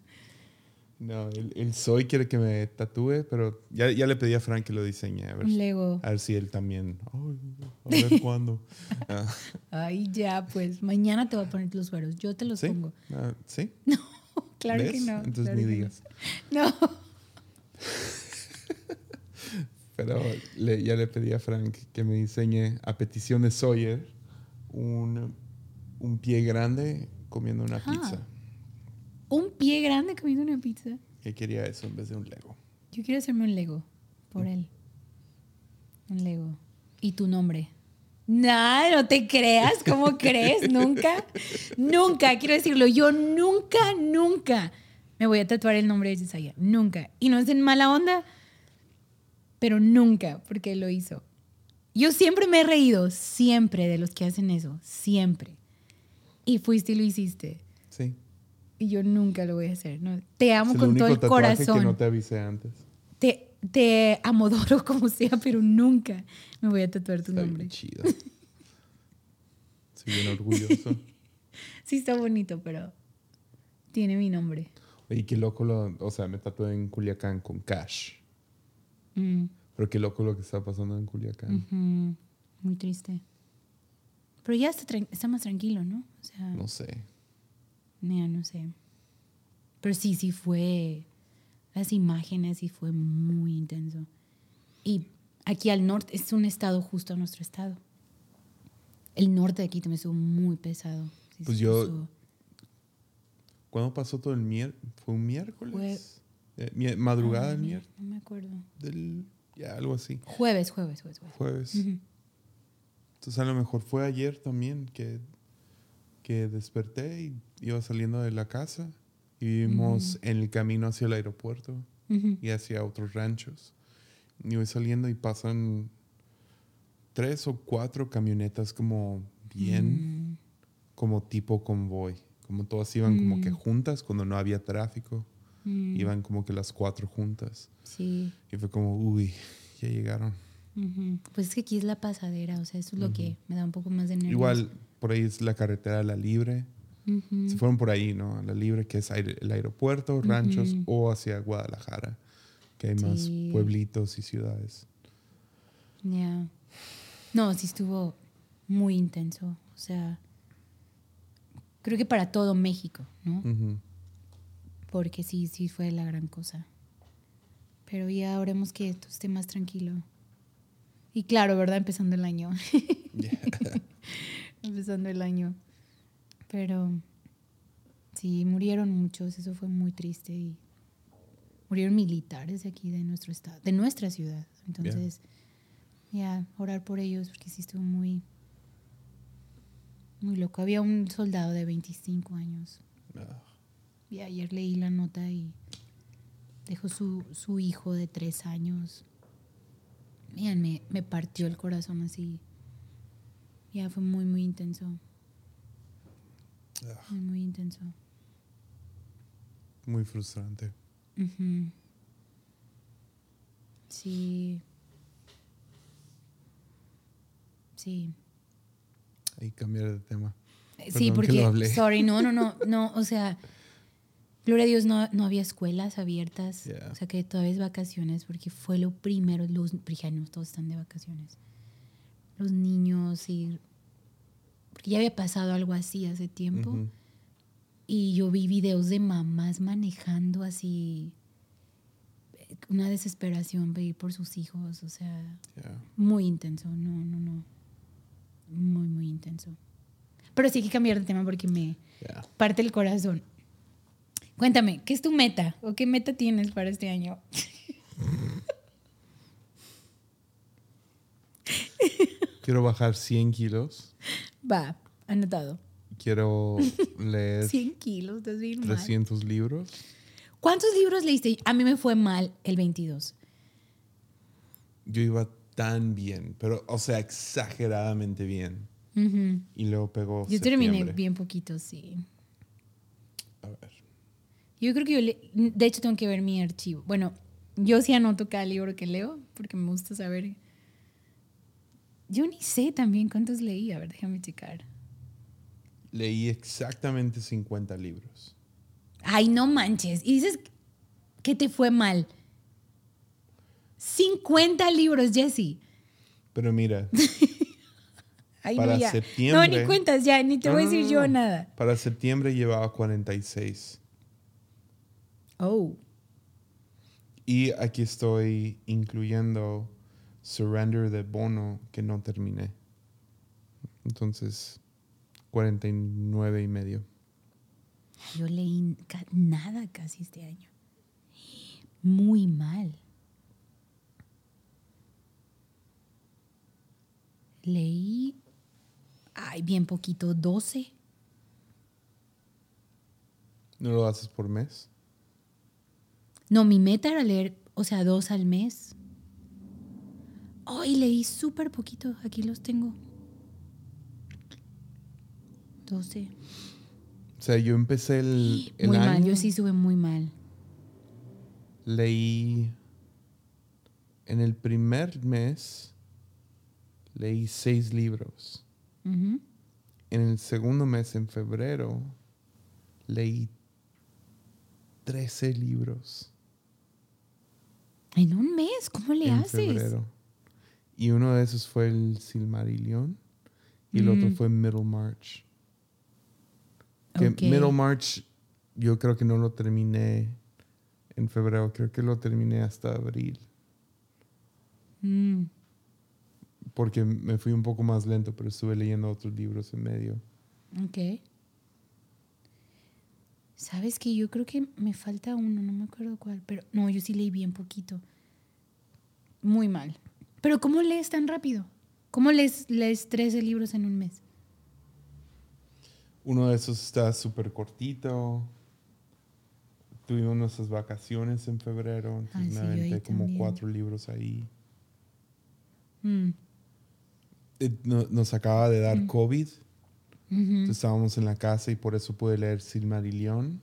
No, el, el Soy quiere que me tatúe, pero ya, ya le pedí a Frank que lo diseñe. A ver, Un Lego. a ver si él también. Ay, a ver cuándo. Ah, Ay, ya, pues mañana te voy a poner los sueros. Yo te los ¿Sí? pongo. Ah, ¿Sí? Claro ¿Ves? que no. Entonces claro ni no. digas. No. Pero le- ya le pedí a Frank que me diseñe, a petición de Sawyer, un, un pie grande comiendo una Ajá. pizza. Un pie grande comiendo una pizza. Que quería eso en vez de un Lego. Yo quiero hacerme un Lego por él. Un Lego. ¿Y tu nombre? Nada, no te creas. ¿Cómo crees? Nunca. Nunca, quiero decirlo. Yo nunca, nunca me voy a tatuar el nombre de Yesaya. Nunca. Y no es en mala onda, pero nunca, porque lo hizo. Yo siempre me he reído, siempre, de los que hacen eso. Siempre. Y fuiste y lo hiciste. Sí. Y yo nunca lo voy a hacer. ¿no? Te amo con todo el tatuaje corazón que no te avisé antes. te, te amodoro como sea, pero nunca me voy a tatuar tu Está nombre. bien chido. Estoy bien orgulloso. Sí está bonito, pero tiene mi nombre. Y qué loco lo... O sea, me tatué en Culiacán con Cash. Mm, Pero qué loco lo que está pasando en Culiacán. Muy triste. Pero ya está, está más tranquilo, ¿no? O sea, No sé. ya no sé. Pero sí, sí fue. Las imágenes sí fue muy intenso. Y aquí al norte, es un estado justo a nuestro estado. El norte de aquí también estuvo muy pesado. Sí, Pues yo- ¿Cuándo pasó todo el miércoles? ¿Fue un miércoles? Eh, madrugada Ah, del no, miércoles. No me acuerdo. Del... Ya, algo así. Jueves, jueves, jueves. jueves. Jueves. Entonces a lo mejor fue ayer también que, que desperté y iba saliendo de la casa y vivimos en el camino hacia el aeropuerto y hacia otros ranchos. Y voy saliendo y pasan tres o cuatro camionetas como bien, Mm, como tipo convoy. Como todas iban como que Mm. juntas cuando no había tráfico. Mm, Iban como que las cuatro juntas. Sí. Y fue como, uy, ya llegaron. Ujú. Pues es que aquí es la pasadera, o sea, eso es lo que me da un poco más de nervios. Igual, por ahí es la carretera a La Libre. Ujú. Se fueron por ahí, ¿no? La Libre, que es aire- el aeropuerto, ranchos, o hacia Guadalajara, que hay más Sí. pueblitos y ciudades. Ya. No, sí estuvo muy intenso. O sea, creo que para todo México, ¿no? Porque sí, sí fue la gran cosa. Pero ya oremos que esto esté más tranquilo. Y claro, ¿verdad? Empezando el año. Empezando el año. Pero sí, murieron muchos, eso fue muy triste y murieron militares de aquí de nuestro estado, de nuestra ciudad. Entonces, ya, orar por ellos porque sí estuvo muy muy loco. Había un soldado de 25 años. Ah, Y ayer leí la nota y dejó su, su hijo de tres años. Miren, me, me partió el corazón así. Ya fue muy, muy intenso. ah, Muy, muy intenso. muy frustrante. Ujú. Sí. Sí. Y cambiar de tema. Sí, Perdón porque, sorry, no, no, no, no, o sea, gloria a Dios, no, no había escuelas abiertas, Yeah. o sea que todavía es vacaciones, porque fue lo primero, los brijanos todos están de vacaciones. Los niños, y, porque ya había pasado algo así hace tiempo, y yo vi videos de mamás manejando así, una desesperación pedir por sus hijos, o sea, Yeah. muy intenso, no, no, no, muy, muy intenso. Pero sí hay que cambiar de tema porque me Yeah. parte el corazón. Cuéntame, ¿qué es tu meta o qué meta tienes para este año? Quiero bajar 100 kilos. Va, anotado. Quiero leer 100 kilos, estás bien mal. 300 libros. ¿Cuántos libros leíste? A mí me fue mal el 22. Yo iba tan bien, pero, o sea, exageradamente bien. Y luego pegó. Yo terminé bien poquito, sí. Yo creo que yo, le- de hecho, tengo que ver mi archivo. Bueno, yo sí anoto cada libro que leo porque me gusta saber. Yo ni sé también cuántos leí. A ver, déjame checar. Leí exactamente 50 libros. Ay, no manches. Y dices que te fue mal. 50 libros, Jesse. Pero mira, Ay, Para no, ya. septiembre- No, ni cuentas ya, ni te No, voy a no, decir no, yo no. nada. para septiembre llevaba 46. Oh. Y aquí estoy incluyendo Surrender de Bono, que no terminé. Entonces, 49 y medio. Yo leí nada casi este año. Muy mal. Leí, ay, bien poquito, 12. ¿No lo haces por mes? No, mi meta era leer, o sea, dos al mes. Ay, leí súper poquito, aquí los tengo. 12. O sea, yo empecé el, el Muy año, mal, yo sí sube muy mal. leí en el primer mes leí seis libros. En el segundo mes, en febrero, leí 13 libros. En un mes, ¿cómo le en haces? febrero. Y uno de esos fue el Silmarillion y el otro Mm. fue Middlemarch. Que Ok. Middlemarch yo creo que no lo terminé en febrero, creo que lo terminé hasta abril, Mm, porque me fui un poco más lento, pero estuve leyendo otros libros en medio. ok. ¿Sabes que Yo creo que me falta uno, no me acuerdo cuál, pero no, yo sí leí bien poquito. Muy mal. Pero ¿cómo lees tan rápido? ¿Cómo lees, lees 13 libros en un mes? Uno de esos está súper cortito. Tuvimos nuestras vacaciones en febrero, entonces me sí, aventé como también. cuatro libros ahí. Mm, Eh, no- nos acaba de dar COVID. Entonces, estábamos en la casa y por eso pude leer Silmarillion.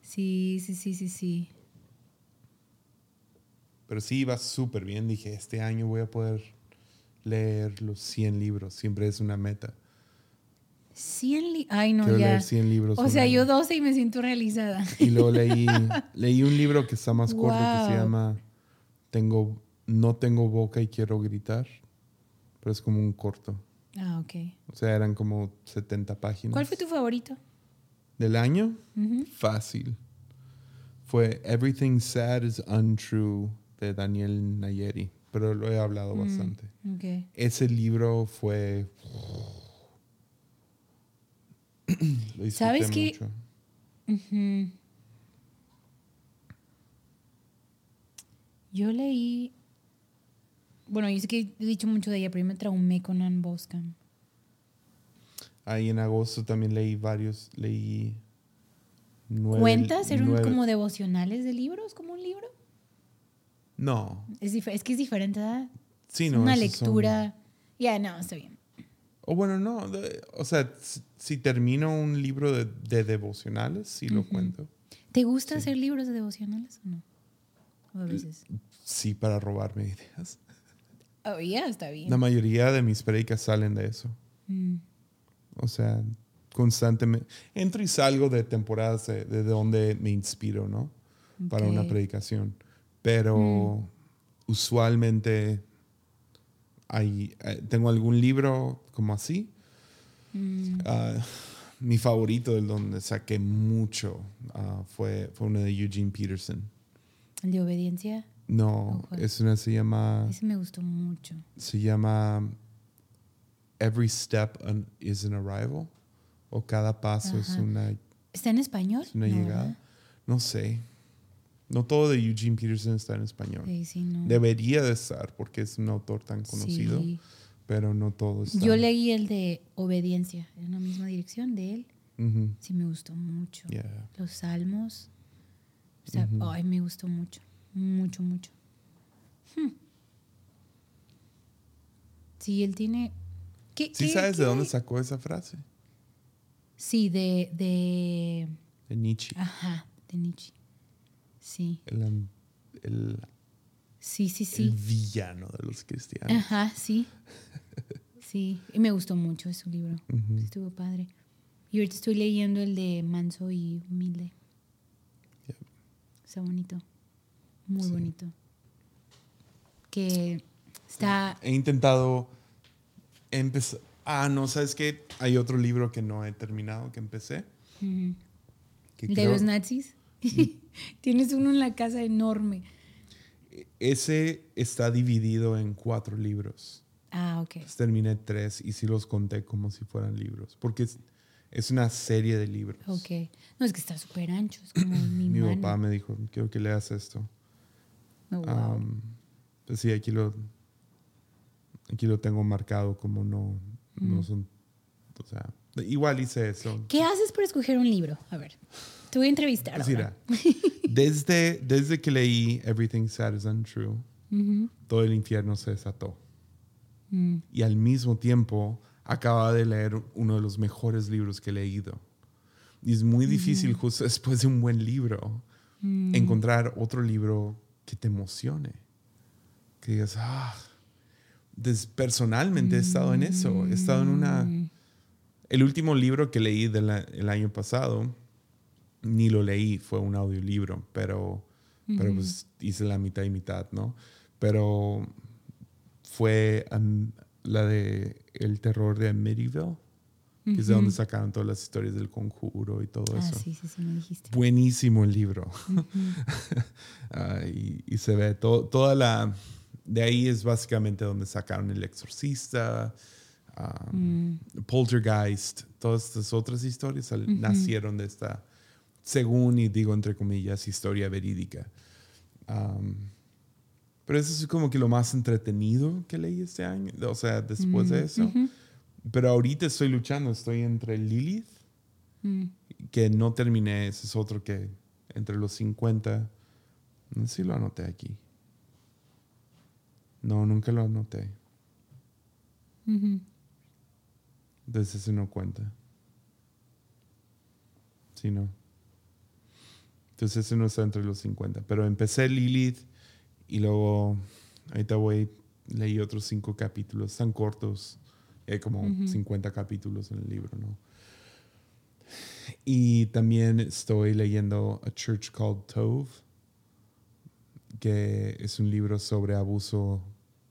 Sí, sí, sí, sí, sí. Pero sí iba súper bien. Dije, este año voy a poder leer los 100 libros. Siempre es una meta. 100 li Ay, no, Quiero ya. leer 100 libros. O sea, año. yo 12 y me siento realizada. Y luego leí, leí un libro que está más corto que se llama tengo, No tengo boca y quiero gritar. Pero es como un corto. Ah, ok. O sea, eran como 70 páginas. ¿Cuál fue tu favorito? ¿Del año? Fácil. Fue Everything Sad is Untrue de Daniel Nayeri. pero lo he hablado Mm. bastante. Ok. Ese libro fue... lo ¿Sabes qué? Yo leí. Bueno, yo sé que he dicho mucho de ella, pero yo me traumé con Anne Boscam. Ahí en agosto también leí varios, leí nueve. ¿Cuentas? ¿Eran nueve- como devocionales de libros? ¿Como un libro? No, Es, es que es diferente, ¿verdad? sí, Es no. Una son- lectura. Ya, no, está bien. O bueno, no. de- o sea, si, termino un libro de, de devocionales, sí lo cuento. ¿Te gusta Sí. hacer libros de devocionales o no? O a veces. Sí, para robarme ideas. Oh, está bien. La mayoría de mis predicas salen de eso. Mm, O sea, constantemente. Entro y salgo de temporadas de, de donde me inspiro, ¿no? Para una predicación. Pero usualmente hay, eh, tengo algún libro como así. Mm, Ah, mi favorito, del donde saqué mucho, ah, fue, fue uno de Eugene Peterson. El de obediencia. No, es una se llama, Ese me gustó mucho. se llama Every Step an- is an Arrival. O cada paso es Ajá. una, ¿Está en español? es una No, llegada. ¿verdad? No sé. No todo de Eugene Peterson está en español. Sí, sí, no. Debería de estar porque es un autor tan conocido, Sí. pero no todo está. Yo leí el de obediencia en la misma dirección de él. Ujú, Sí, me gustó mucho. yeah. Los salmos. O sea, Ujú. ay, me gustó mucho. Mucho, mucho. Hmm. Sí, él tiene. ¿Qué, ¿Sí qué- sabes de dónde sacó esa frase? Sí, de, de. De Nietzsche. Ajá, de Nietzsche. Sí, El, el- sí, sí, el sí. villano de los cristianos. Ajá, sí. Sí, y me gustó mucho ese libro. Estuvo padre. Y ahorita estoy leyendo el de Manso y Humilde. Yep. Está bonito. Muy Sí. bonito. Que está. He intentado empezar. Ah, no, ¿sabes qué? Hay otro libro que no he terminado, que empecé. ujú, que de creo- los nazis. Tienes uno en la casa enorme. Ese está dividido en cuatro libros. Ah, ok. Entonces, terminé tres y sí los conté como si fueran libros. Porque es, es una serie de libros. Ok. No, es que está súper ancho. Es como mi, Mi mano. papá me dijo, quiero que leas esto. Oh, wow. Pues sí, aquí lo, aquí lo tengo marcado como no, no Mm. son, o sea, igual hice eso. ¿Qué haces para escoger un libro? A ver, te voy a entrevistar. Pues ahora. desde, desde que leí Everything Sad is Untrue, todo el infierno se desató. mm, Y al mismo tiempo acababa de leer uno de los mejores libros que he leído. Y es muy difícil justo después de un buen libro mm. encontrar otro libro que te emocione. Que digas, ah, personalmente he estado en eso. He estado en una... El último libro que leí del año pasado, ni lo leí, fue un audiolibro, pero, pero pues hice la mitad y mitad, ¿no? Pero fue la de El terror de Amityville, que es de donde sacaron todas las historias del conjuro y todo Ah, eso. sí, sí, sí, me dijiste. Buenísimo el libro. Ah, y, y se ve todo, toda la... De ahí es básicamente donde sacaron El Exorcista, ah, Mm. Poltergeist, todas estas otras historias sal- nacieron de esta, según y digo entre comillas, historia verídica. Am, pero eso es como que lo más entretenido que leí este año, o sea, después de eso. Pero ahorita estoy luchando, estoy entre Lilith, Mm. que no terminé, ese es otro que entre los 50, no sé si lo anoté aquí. No, nunca lo anoté. Entonces ese no cuenta. Sí, no. Entonces ese no está entre los 50. Pero empecé Lilith y luego ahorita voy, leí otros cinco capítulos, están cortos. Hay como Ujú. 50 capítulos en el libro, ¿no? Y también estoy leyendo A Church Called Tove, que es un libro sobre abuso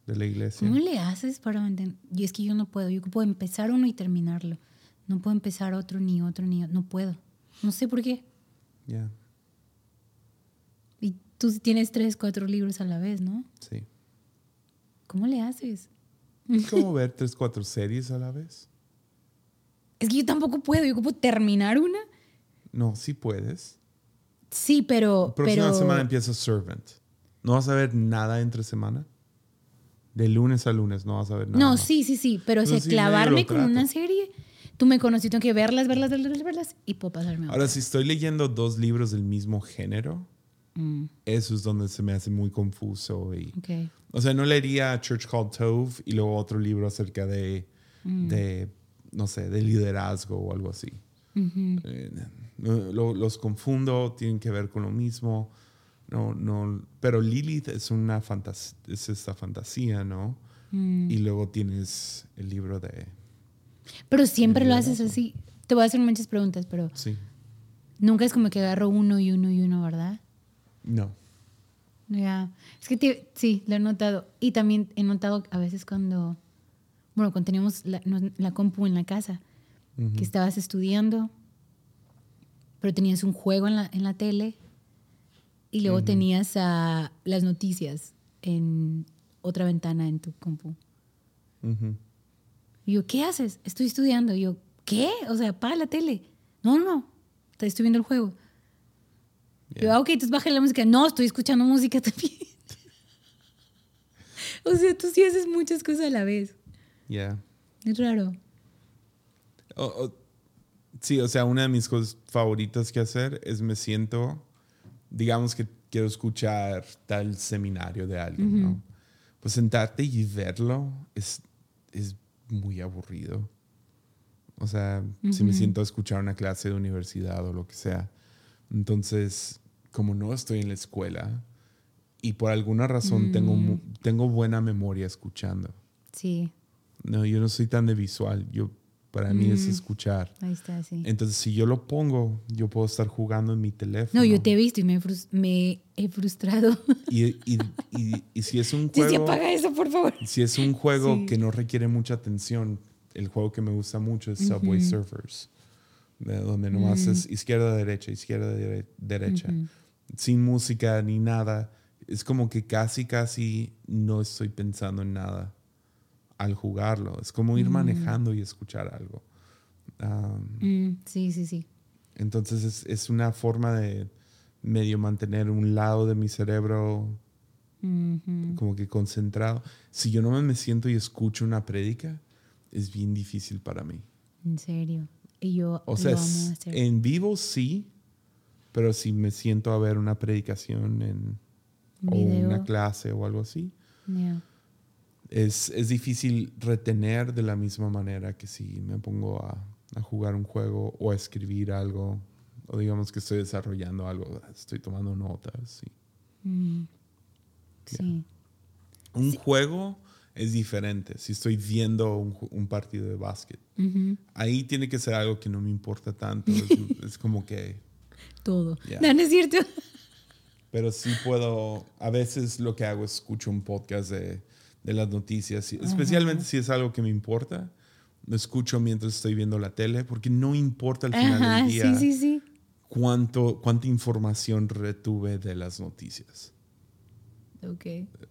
de la iglesia. ¿Cómo le haces para mantener? Y es que yo no puedo. Yo puedo empezar uno y terminarlo. No puedo empezar otro, ni otro, ni otro. No puedo. No sé por qué. Ya, Y tú tienes tres, cuatro libros a la vez, ¿no? sí. ¿Cómo le haces? Es como ver tres, cuatro series a la vez. Es que yo tampoco puedo. Yo puedo terminar una. No, sí puedes. Sí, pero. La próxima pero... semana empieza Servant. ¿No vas a ver nada entre semana? De lunes a lunes no vas a ver nada. No, más. sí, sí, sí. Pero medio clavarme con una serie. Tú me conoces, tengo que verlas, verlas, verlas, verlas y puedo pasarme a Ahora, si estoy leyendo dos libros del mismo género, Mm, eso es donde se me hace muy confuso. Y, ok. O sea, no leería Church Called Tove y luego otro libro acerca de, Mm. de no sé, de liderazgo o algo así. Eh, lo- los confundo, tienen que ver con lo mismo. No, no, pero Lilith es una fantasía, es esta fantasía, ¿no? Mm. Y luego tienes el libro de, Pero siempre lo haces así. Te voy a hacer muchas preguntas, pero sí, nunca es como que agarro uno y uno y uno, ¿verdad? no, Ya. Es que te- sí, lo he notado. Y también he notado a veces cuando, bueno, cuando teníamos la, la compu en la casa, Ujú. que estabas estudiando, pero tenías un juego en la, en la tele y luego tenías ah, las noticias en otra ventana en tu compu. Ujú. Y yo, ¿qué haces? Estoy estudiando. Y yo, ¿qué? O sea, apaga la tele. No, no, no. Estoy viendo el juego. Y Yo, Yeah. ah, ok, entonces baja la música. No, estoy escuchando música también. o sea, tú sí haces muchas cosas a la vez. Yeah. Es raro. O- o- sí, o sea, una de mis cosas favoritas que hacer es me siento, digamos que quiero escuchar tal seminario de alguien, ¿no? Pues sentarte y verlo es, es muy aburrido. O sea, si me siento a escuchar una clase de universidad o lo que sea. Entonces, como no estoy en la escuela y por alguna razón tengo, mu- tengo buena memoria escuchando. Sí, No, yo no soy tan de visual. Yo, para mí es escuchar. ahí está, sí. Entonces, si yo lo pongo, yo puedo estar jugando en mi teléfono. No, yo te he visto y me, me he frustrado. Y, y- y- y si es un Sí, sí, juego, apaga eso, por favor. si es un juego Sí. que no requiere mucha atención, el juego que me gusta mucho es Subway Surfers, de donde nomás es izquierda, derecha, izquierda, dere- derecha, sin música ni nada. Es como que casi, casi no estoy pensando en nada al jugarlo. Es como ir manejando y escuchar algo. Um, Mm, sí, sí, sí. Entonces es, es una forma de medio mantener un lado de mi cerebro como que concentrado. Si yo no me siento y escucho una prédica, es bien difícil para mí. En serio. Y yo O sea, lo amo es- hacer. en vivo sí, pero si me siento a ver una predicación en, o una clase o algo así, Yeah. es, es difícil retener de la misma manera que si me pongo a, a jugar un juego o a escribir algo, o digamos que estoy desarrollando algo, estoy tomando notas. sí. Mm. Sí. Un juego es diferente. Si estoy viendo un, un partido de básquet, ahí tiene que ser algo que no me importa tanto. Es, es como que, Todo. Yeah. No, no es cierto. pero sí puedo. A veces lo que hago es escucho un podcast de, de las noticias, especialmente si es algo que me importa. Lo escucho mientras estoy viendo la tele, porque no importa al final Ajá, del día sí, sí, sí. cuánto cuánta información retuve de las noticias. Ok.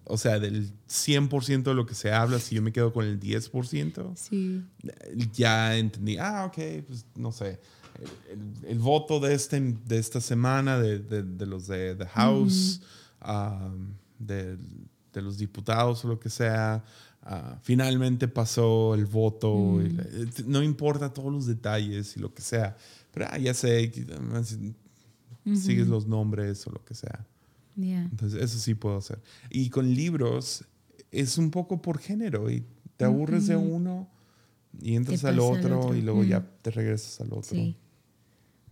O sea, del 100% de lo que se habla, si yo me quedo con el 10%, Sí. ya entendí, ah, ok, pues no sé, el, el- voto de, este, de esta semana de, de- de los de The House, um, de, de los diputados o lo que sea, ah, finalmente pasó el voto, y la- eh, no importa todos los detalles y lo que sea, pero ah, ya sé, que, además, sigues los nombres o lo que sea. Yeah. Entonces, eso sí puedo hacer. Y con libros es un poco por género y te aburres de uno y entras al pasa al otro, otro. y luego Mm. ya te regresas al otro. Sí.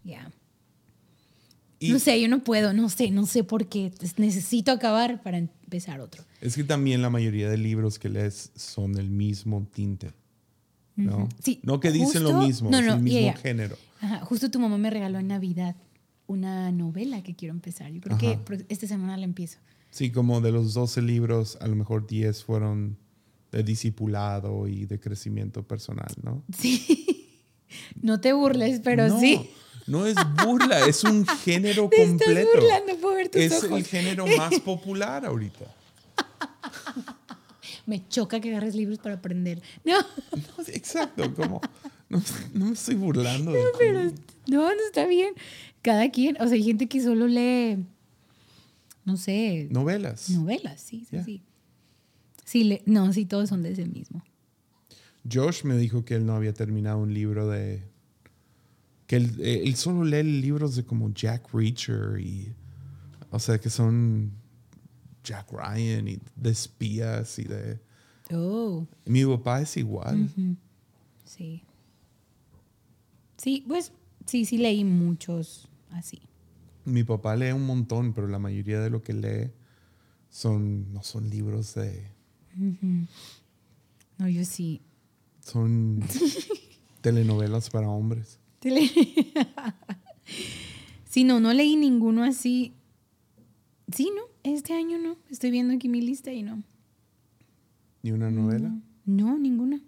Ya. Y No sé, yo no puedo, no sé, no sé por qué. Necesito acabar para empezar otro. es que también la mayoría de libros que lees son el mismo tinte. ¿no? Sí, no que dicen lo mismo, no, es el mismo ya. género. Ajá, justo tu mamá me regaló en Navidad una novela que quiero empezar. Yo creo que Ajá. pro- esta semana la empiezo. Sí, como de los 12 libros, a lo mejor 10 fueron de discipulado y de crecimiento personal, ¿no? Sí. No te burles, pero no, sí. No es burla, es un género Te completo. estás burlando, puedo ver tus es ojos. el género más popular ahorita. Me choca que agarres libros para aprender. No. No, exacto, como no, no me estoy burlando. de No, ti. pero no, no está bien. Cada quien, o sea, hay gente que solo lee, no sé, Novelas. novelas, sí, sí, sí. Sí, le- no, sí, todos son de ese mismo. Josh me dijo que él no había terminado un libro de. Que él, eh, él solo lee libros de como Jack Reacher y. O sea, que son Jack Ryan y de espías y de. Oh, Mi papá es igual. sí. Sí, pues sí, sí leí muchos así. Mi papá lee un montón, pero la mayoría de lo que lee son. no son libros de. No, yo sí. son telenovelas para hombres. Tele- sí, no, no leí ninguno así. Sí, no, este año no. Estoy viendo aquí mi lista y no. ¿Ni una novela? No, ninguna.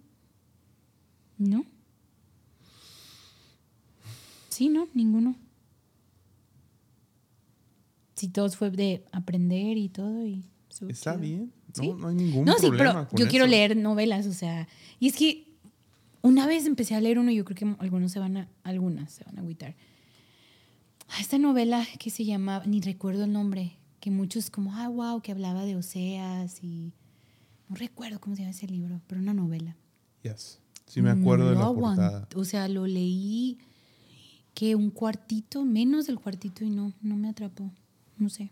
No. Sí, no, ninguno. Sí, todos fue de aprender y todo y Está bien. No, Sí. no hay ningún No, sí, pero con yo quiero leer novelas, o sea, y es que una vez empecé a leer uno yo creo que algunos se van a, algunas se van a agüitar. Esta novela que se llama, ni recuerdo el nombre, que muchos como, ah, wow, que hablaba de Oseas y no recuerdo cómo se llama ese libro, pero una novela. Yes. Sí me acuerdo de No la aguant- portada. O sea, lo leí que un cuartito, menos del cuartito y no, no me atrapó. No sé,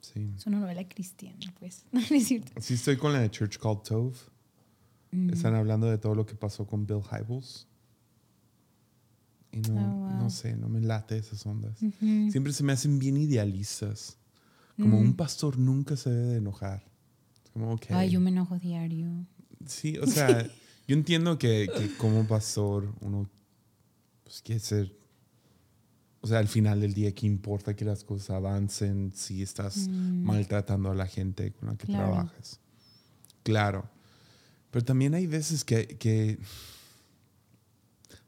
Sí. es una novela cristiana, pues. No es cierto. Sí estoy con la de Church Called Tove. Mm. Están hablando de todo lo que pasó con Bill Hybels. Y no, Oh, wow. no sé, no me late esas ondas. Ujú. Siempre se me hacen bien idealistas. Como Mm. un pastor nunca se debe de enojar. Como, ok. Ay, yo me enojo diario. Sí, o sea, yo entiendo que, que como pastor uno pues, quiere ser. O sea, al final del día, ¿qué importa que las cosas avancen si estás maltratando a la gente con la que Mm. Claro. trabajas? Claro. Pero también hay veces que, que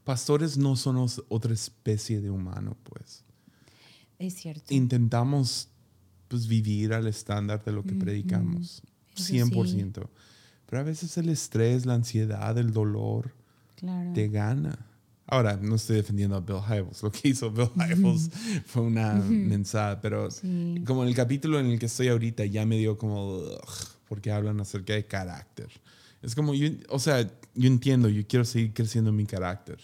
pastores no son os- otra especie de humano, pues. Es cierto. Intentamos pues, vivir al estándar de lo que predicamos, Eso sí. 100%. Pero a veces el estrés, la ansiedad, el dolor claro. te gana. Ahora, no estoy defendiendo a Bill Hybels. Lo que hizo Bill Hybels fue una mensada, pero Sí. como en el capítulo en el que estoy ahorita ya me dio como, porque hablan acerca de carácter. Es como, yo, o sea, yo entiendo, yo quiero seguir creciendo mi carácter,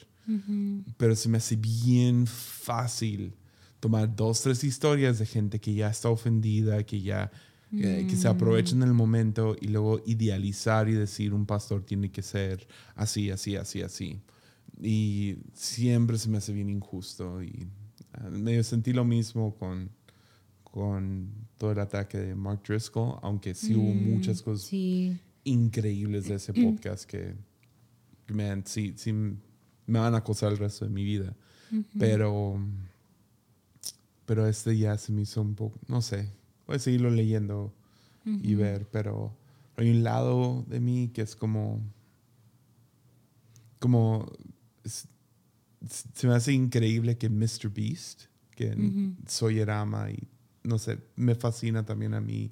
pero se me hace bien fácil tomar dos, tres historias de gente que ya está ofendida, que ya, eh, que se aprovechan del momento y luego idealizar y decir un pastor tiene que ser así, así, así, así. Y siempre se me hace bien injusto y ah, medio sentí lo mismo con, con todo el ataque de Mark Driscoll, aunque sí hubo muchas cosas Sí. Increíbles de ese podcast que, man, sí, sí me van a acosar el resto de mi vida. Pero, pero este ya se me hizo un poco, no sé, voy a seguirlo leyendo y ver, pero hay un lado de mí que es como, como, es- se me hace increíble que Mr. Beast, que en Soyerama y no sé, me fascina también a mí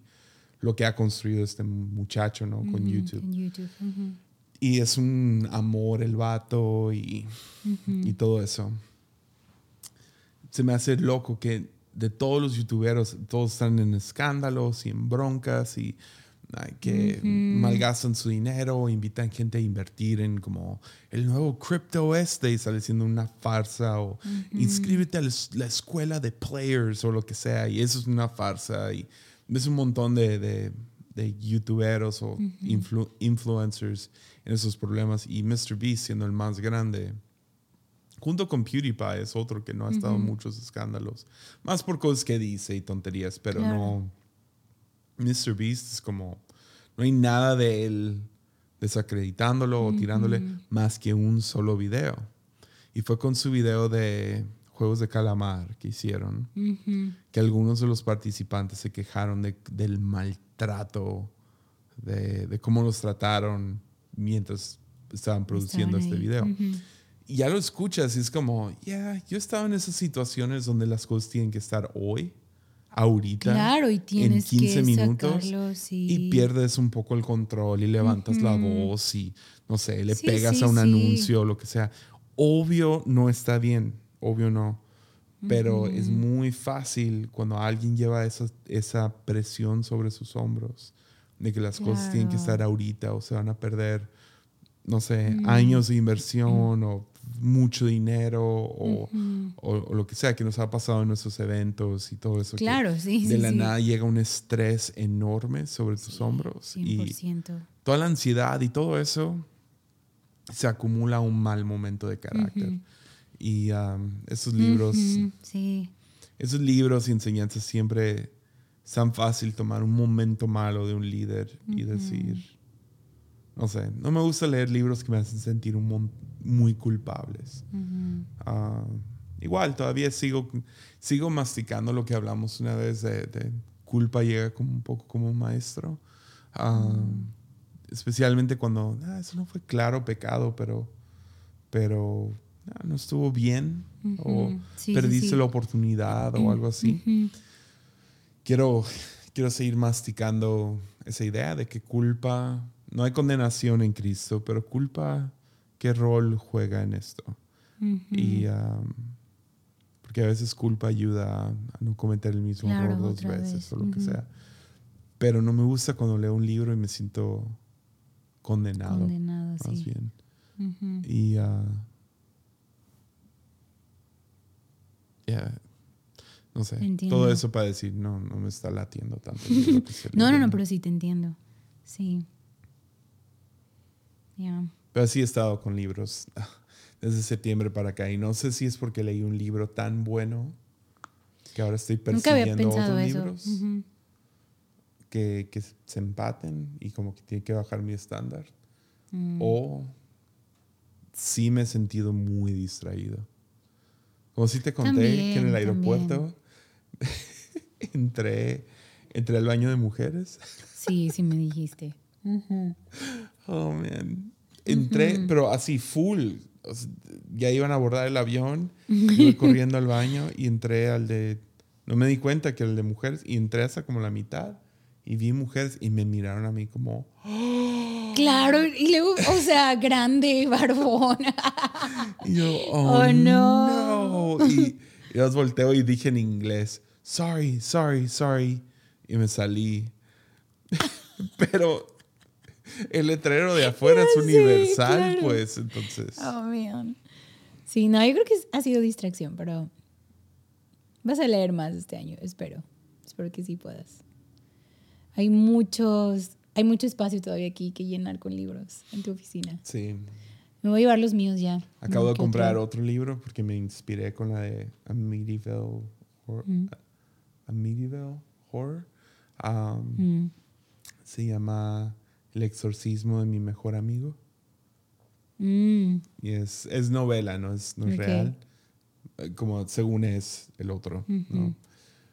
lo que ha construido este muchacho, ¿no? Con YouTube. Y es un amor el vato y, y todo eso. Se me hace loco que de todos los youtuberos, todos están en escándalos y en broncas y que malgastan su dinero, invitan gente a invertir en como el nuevo crypto este y sale siendo una farsa o inscríbete a la escuela de players o lo que sea y eso es una farsa y ves un montón de, de, de youtuberos o influ- influencers en esos problemas y Mr. Beast siendo el más grande junto con PewDiePie es otro que no ha estado en muchos escándalos más por cosas que dice y tonterías pero Claro. no Mr. Beast es como, no hay nada de él desacreditándolo o tirándole más que un solo video. Y fue con su video de Juegos de Calamar que hicieron, que algunos de los participantes se quejaron de- del maltrato, de, de cómo los trataron mientras estaban produciendo Estaban este video. Ujú. Y ya lo escuchas y es como, ya, yo he estado en esas situaciones donde las cosas tienen que estar hoy. ahorita Claro, y en 15 que minutos sí. y pierdes un poco el control y levantas la voz y no sé, le Sí, pegas sí, a un sí. anuncio o lo que sea. Obvio no está bien, obvio no. Pero es muy fácil cuando alguien lleva esa, esa presión sobre sus hombros de que las cosas tienen que Claro. estar ahorita o se van a perder, no sé, años de inversión o mucho dinero o, o- o lo que sea que nos ha pasado en nuestros eventos y todo eso. Claro, sí, De sí, la sí. nada llega un estrés enorme sobre tus hombros y 100%. toda la ansiedad y todo eso se acumula a un mal momento de carácter. Y um, esos libros, Sí. esos libros y enseñanzas siempre es tan fácil tomar un momento malo de un líder y decir, no sé, no me gusta leer libros que me hacen sentir un muy culpables. Ah, igual, todavía sigo, sigo masticando lo que hablamos una vez de, de culpa llega como un poco como un maestro. Ah, Especialmente cuando "Ah, eso no fue claro pecado, pero, pero ah, no estuvo bien o. Sí, sí, perdiste sí. la oportunidad o algo así. Quiero, quiero seguir masticando esa idea de que culpa, no hay condenación en Cristo, pero culpa, ¿qué rol juega en esto? Y um, porque a veces culpa ayuda a, no cometer el mismo Claro, error dos veces vez. o lo que sea. Pero no me gusta cuando leo un libro y me siento condenado, Condenado, más sí. bien. Y ah, ya, no sé, Entiendo. todo eso para decir, no, no me está latiendo tanto. No, no, no, pero sí te entiendo. Sí. Ya. Pero sí he estado con libros desde septiembre para acá y no sé si es porque leí un libro tan bueno que ahora estoy Nunca había persiguiendo otros eso. libros que, que se empaten y como que tiene que bajar mi estándar. Mm. O sí me he sentido muy distraído. Como si te conté que en el aeropuerto entré, entré al baño de mujeres. Sí, sí me dijiste. Oh, man. Entré, pero así, full. O sea, ya iban a abordar el avión, iba corriendo al baño y entré al de... No me di cuenta que era el de mujeres y entré hasta como la mitad y vi mujeres y me miraron a mí como... Claro, y luego, o sea, grande, barbón. Y yo, oh, Oh, no. no. Y, y los volteo y dije en inglés, sorry, sorry, sorry. Y me salí. Pero el letrero de afuera es sé, universal, claro. pues, entonces. Oh, man. Sí, no, yo creo que ha sido distracción, pero vas a leer más este año, espero. Espero que sí puedas. Hay muchos, hay mucho espacio todavía aquí que llenar con libros en tu oficina. Sí. Me voy a llevar los míos ya. Acabo de comprar otro. otro libro porque me inspiré con la de Amityville Horror. Amityville Horror. Um, Mm. Se llama El exorcismo de mi mejor amigo. Mm, Y es, es novela, no es, no es real. Eh, Como según es el otro, ¿no?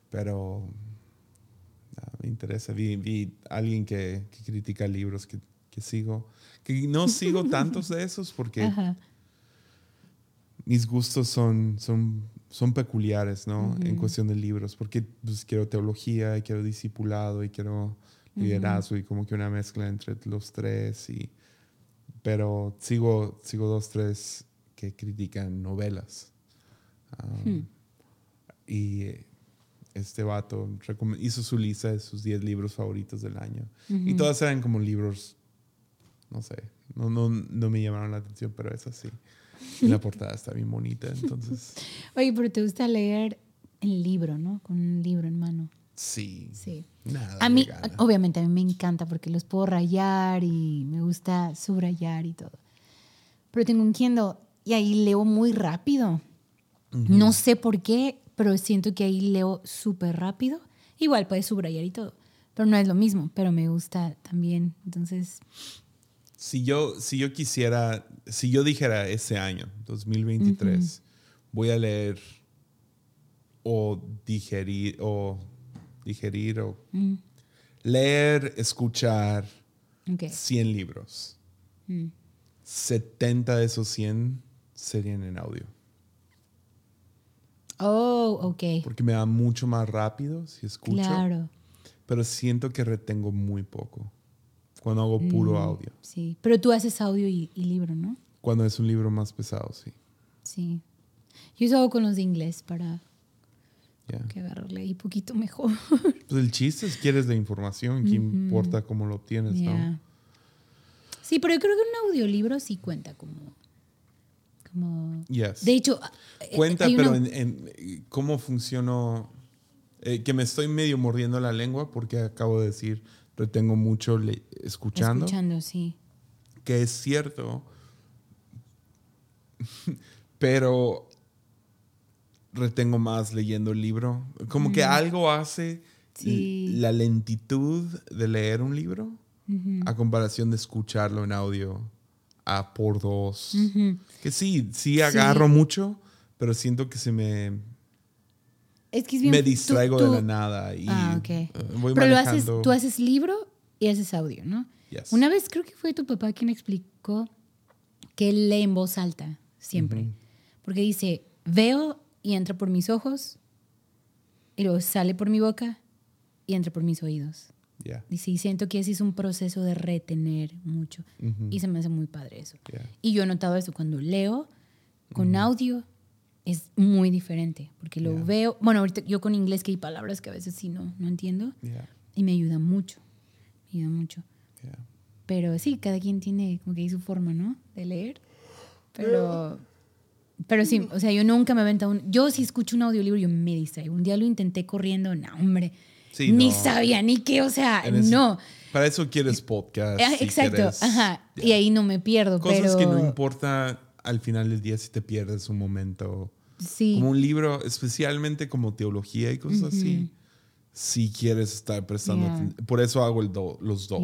Pero me interesa. Vi, vi alguien que, que critica libros que, que sigo. Que no sigo tantos de esos porque Ajá. mis gustos son, son, son peculiares, ¿no? En cuestión de libros. Porque pues, quiero teología, y quiero discipulado y quiero liderazgo y como que una mezcla entre los tres. Y, pero sigo, sigo dos, tres que critican novelas. Um, Y eh, este vato hizo su lista de sus 10 libros favoritos del año. Y todas eran como libros, no sé, no, no, no me llamaron la atención, pero es así. Y la portada está bien bonita, entonces Oye, pero te gusta leer el libro, ¿no? Con un libro en mano. sí. Sí. Nada A mí, gana. obviamente, a mí me encanta porque los puedo rayar y me gusta subrayar y todo. Pero tengo un Kindle y ahí leo muy rápido. No sé por qué, pero siento que ahí leo súper rápido. Igual puedes subrayar y todo, pero no es lo mismo, pero me gusta también. Entonces, Si yo, si yo quisiera, si yo dijera ese año, 2023, voy a leer o digerir, o digerir, o leer, escuchar ok. 100 libros. 70 de esos 100 serían en audio. Oh, ok. Porque me da mucho más rápido si escucho. Claro. Pero siento que retengo muy poco cuando hago puro Mm. audio. Sí. Pero tú haces audio y, y libro, ¿no? Cuando es un libro más pesado, sí. Sí. Yo eso hago con los de inglés para Ya. que agarrarle ahí poquito mejor. Pues el chiste es que eres de información, ¿qué importa cómo lo tienes, Ya. no? Sí, pero yo creo que un audiolibro sí cuenta como. Como Yes. de hecho. eh, Cuenta, pero una- en, en cómo funcionó. eh, que me estoy medio mordiendo la lengua porque acabo de decir, retengo mucho le- escuchando, Escuchando, sí. que es cierto, pero retengo más leyendo el libro. Como que algo hace Mm. Sí. l- la lentitud de leer un libro a comparación de escucharlo en audio a por dos. Ujú. Que sí, sí agarro mucho, pero siento que se me, Es que es bien. me tú- distraigo tú- de la nada y Ah, ok. eh, voy Pero lo haces, tú haces libro y haces audio, ¿no? Yes. Una vez creo que fue tu papá quien explicó que él lee en voz alta, siempre. Porque dice, veo y entra por mis ojos, y luego sale por mi boca y entra por mis oídos. Yeah, y siento que ese es un proceso de retener mucho. Ujú. Y se me hace muy padre eso. yeah. Y yo he notado eso cuando leo con audio es muy diferente, porque lo Yeah. veo, bueno, ahorita yo con inglés que hay palabras que a veces sí no, no entiendo y me ayuda mucho, me ayuda mucho. Pero sí, cada quien tiene como que su forma, ¿no? De leer. Pero, pero sí, o sea, yo nunca me aventado un... Yo si escucho un audiolibro, yo me distraigo. Un día lo intenté corriendo, no, hombre. Sí, ni no. sabía, ni qué, o sea, En ese- no. Para eso quieres podcast. Ah, si Exacto, quieres- ajá. Yeah. Y ahí no me pierdo, Cosas pero... que no importa al final del día si te pierdes un momento. Sí. Como un libro, especialmente como teología y cosas así. Si quieres estar prestando Yeah. Por eso hago el do- los dos.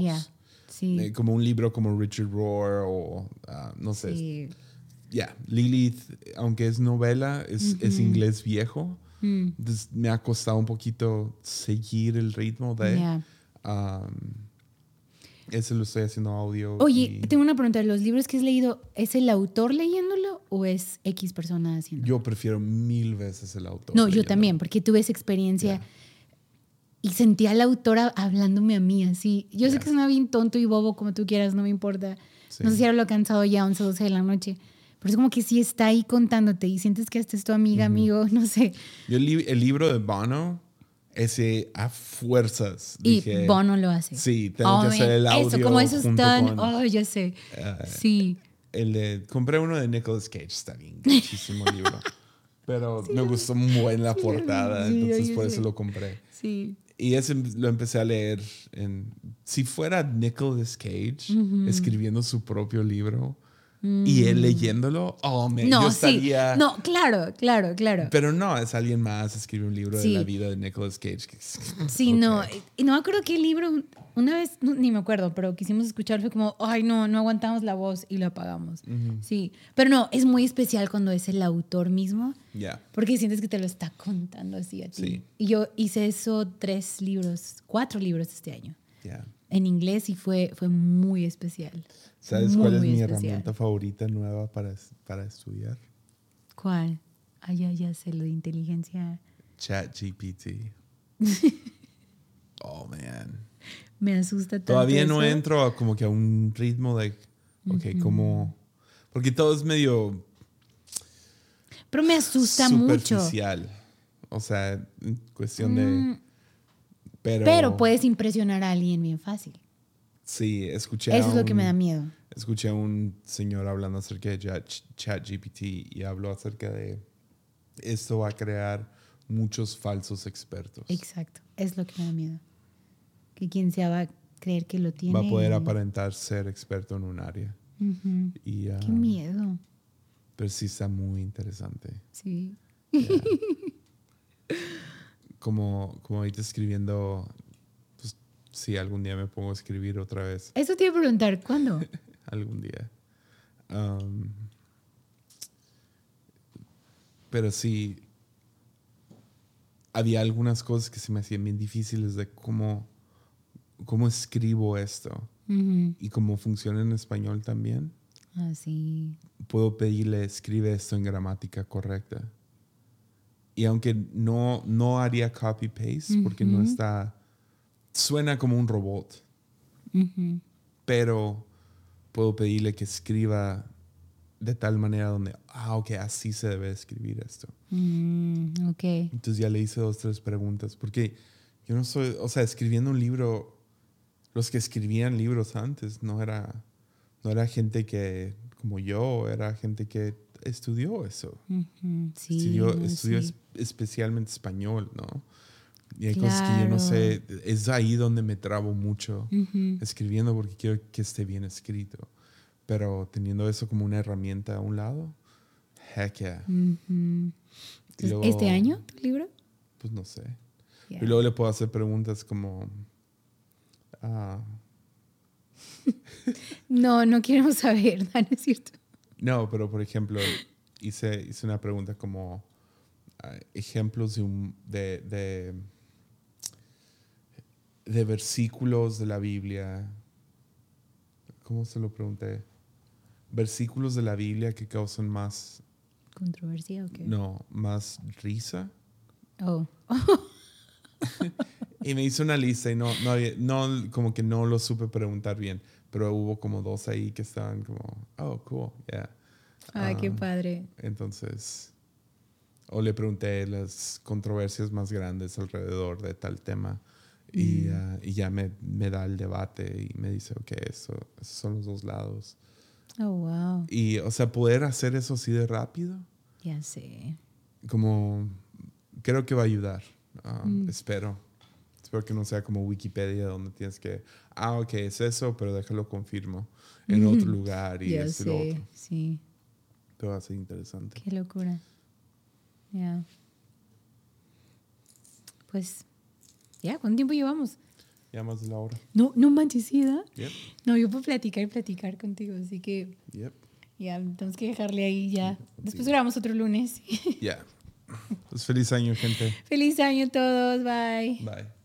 Sí. Eh, como un libro como Richard Rohr o ah, no sé. sí. Ya, Lilith, aunque es novela, es, es inglés viejo. Mm, Entonces me ha costado un poquito seguir el ritmo de. ya. um, ese lo estoy haciendo audio. Oye, y tengo una pregunta. ¿Los libros que has leído, es el autor leyéndolo o es X persona haciéndolo? Yo prefiero mil veces el autor. No, yo leyendo. también, porque tuve esa experiencia y sentía a la autora hablándome a mí así. Yo sé Ya. que suena bien tonto y bobo como tú quieras, no me importa. Sí. No sé si ahora lo he cansado ya 11 o 12 de la noche, pero es como que sí está ahí contándote y sientes que esta es tu amiga, amigo, no sé. Yo el, li- el libro de Bono, ese a fuerzas. Y dije, Bono lo hace. Sí, tengo Oh, que hacer el audio. Eso, como tan... con, Oh, ya sé. eh, sí. el de, compré uno de Nicolas Cage, está bien muchísimo libro. Pero me gustó muy en la portada, sí, entonces por eso lo compré. Sí. Y ese lo empecé a leer en... Si fuera Nicolas Cage escribiendo su propio libro y él leyéndolo, oh, yo Mm. No, sí. estaría... No, claro, claro, claro. Pero no, es alguien más, escribe un libro Sí. de la vida de Nicolas Cage. Sí, Ok. no. Y no me acuerdo qué libro, una vez, no, ni me acuerdo, pero quisimos escuchar, fue como, ay, no, no aguantamos la voz y lo apagamos. Sí. Pero no, es muy especial cuando es el autor mismo, Ya. porque sientes que te lo está contando así a ti. Sí. Y yo hice eso tres libros, cuatro libros este año, Ya. en inglés y fue, fue muy especial. ¿Sabes Muy, cuál es mi especial. herramienta favorita nueva para, para estudiar? ¿Cuál? Ah, ya, ya sé, lo de inteligencia. ChatGPT. oh, man. Me asusta tanto. Todavía no eso. entro a como que a un ritmo de, ok, como... Porque todo es medio Pero me asusta mucho. superficial. O sea, cuestión de... Mm, Pero, Pero puedes impresionar a alguien bien fácil. Sí, escuché a Eso es lo que me da miedo. Escuché a un señor hablando acerca de Chat- ChatGPT y habló acerca de esto va a crear muchos falsos expertos. Exacto. Es lo que me da miedo. Que quien sea va a creer que lo tiene. Va a poder y- aparentar ser experto en un área. Y, ah, Qué miedo. pero sí está muy interesante. Sí. Como, como ahorita escribiendo, pues sí, algún día me pongo a escribir otra vez. Eso te iba a preguntar, ¿cuándo? algún día. Um, pero sí, había algunas cosas que se me hacían bien difíciles de cómo, cómo escribo esto y cómo funciona en español también. Ah, sí. Puedo pedirle, escribe esto en gramática correcta. y aunque no, no haría copy-paste, porque no está, suena como un robot, pero puedo pedirle que escriba de tal manera donde, ah, ok, así se debe escribir esto. Mm, ok. Entonces ya le hice dos, tres preguntas, porque yo no soy, o sea, escribiendo un libro, los que escribían libros antes no era, no era gente que, como yo, era gente que estudió eso. Sí, estudió, estudió especialmente español, ¿no? Y hay cosas que yo no sé, es ahí donde me trabo mucho escribiendo porque quiero que esté bien escrito. Pero teniendo eso como una herramienta a un lado, heck yeah. ¿Este año tu libro? Pues no sé. Y luego le puedo hacer preguntas como... Ah, no, no queremos saber, ¿no es cierto? No, pero por ejemplo, hice, hice una pregunta como ah, ejemplos de, un, de, de, de, versículos de la Biblia. ¿Cómo se lo pregunté? Versículos de la Biblia que causan más... ¿Controversia o qué? No, más risa. Oh. y me hizo una lista y no, no, no, como que no lo supe preguntar bien pero hubo como dos ahí que estaban como, oh, cool, yeah. Ay, qué ah, padre. Entonces, o le pregunté las controversias más grandes alrededor de tal tema y, mm. y ya me, me, da el debate y me dice, ok, eso, esos son los dos lados. Oh, wow. Y, o sea, poder hacer eso así de rápido. Ya sé. Como, creo que va a ayudar. Um, mm. Espero. Espero que no sea como Wikipedia donde tienes que, ah, ok, es eso, pero déjalo confirmo en otro lugar y es lo otro. Sí. Todo va a ser interesante. Qué locura. Ya. Pues, ya, ¿cuánto tiempo llevamos? Ya más de la hora. No, no manches, No, yo puedo platicar y platicar contigo, así que. Yep. Ya, tenemos que dejarle ahí ya. Después grabamos otro lunes. Ya. Pues feliz año, gente. Feliz año a todos. Bye. Bye.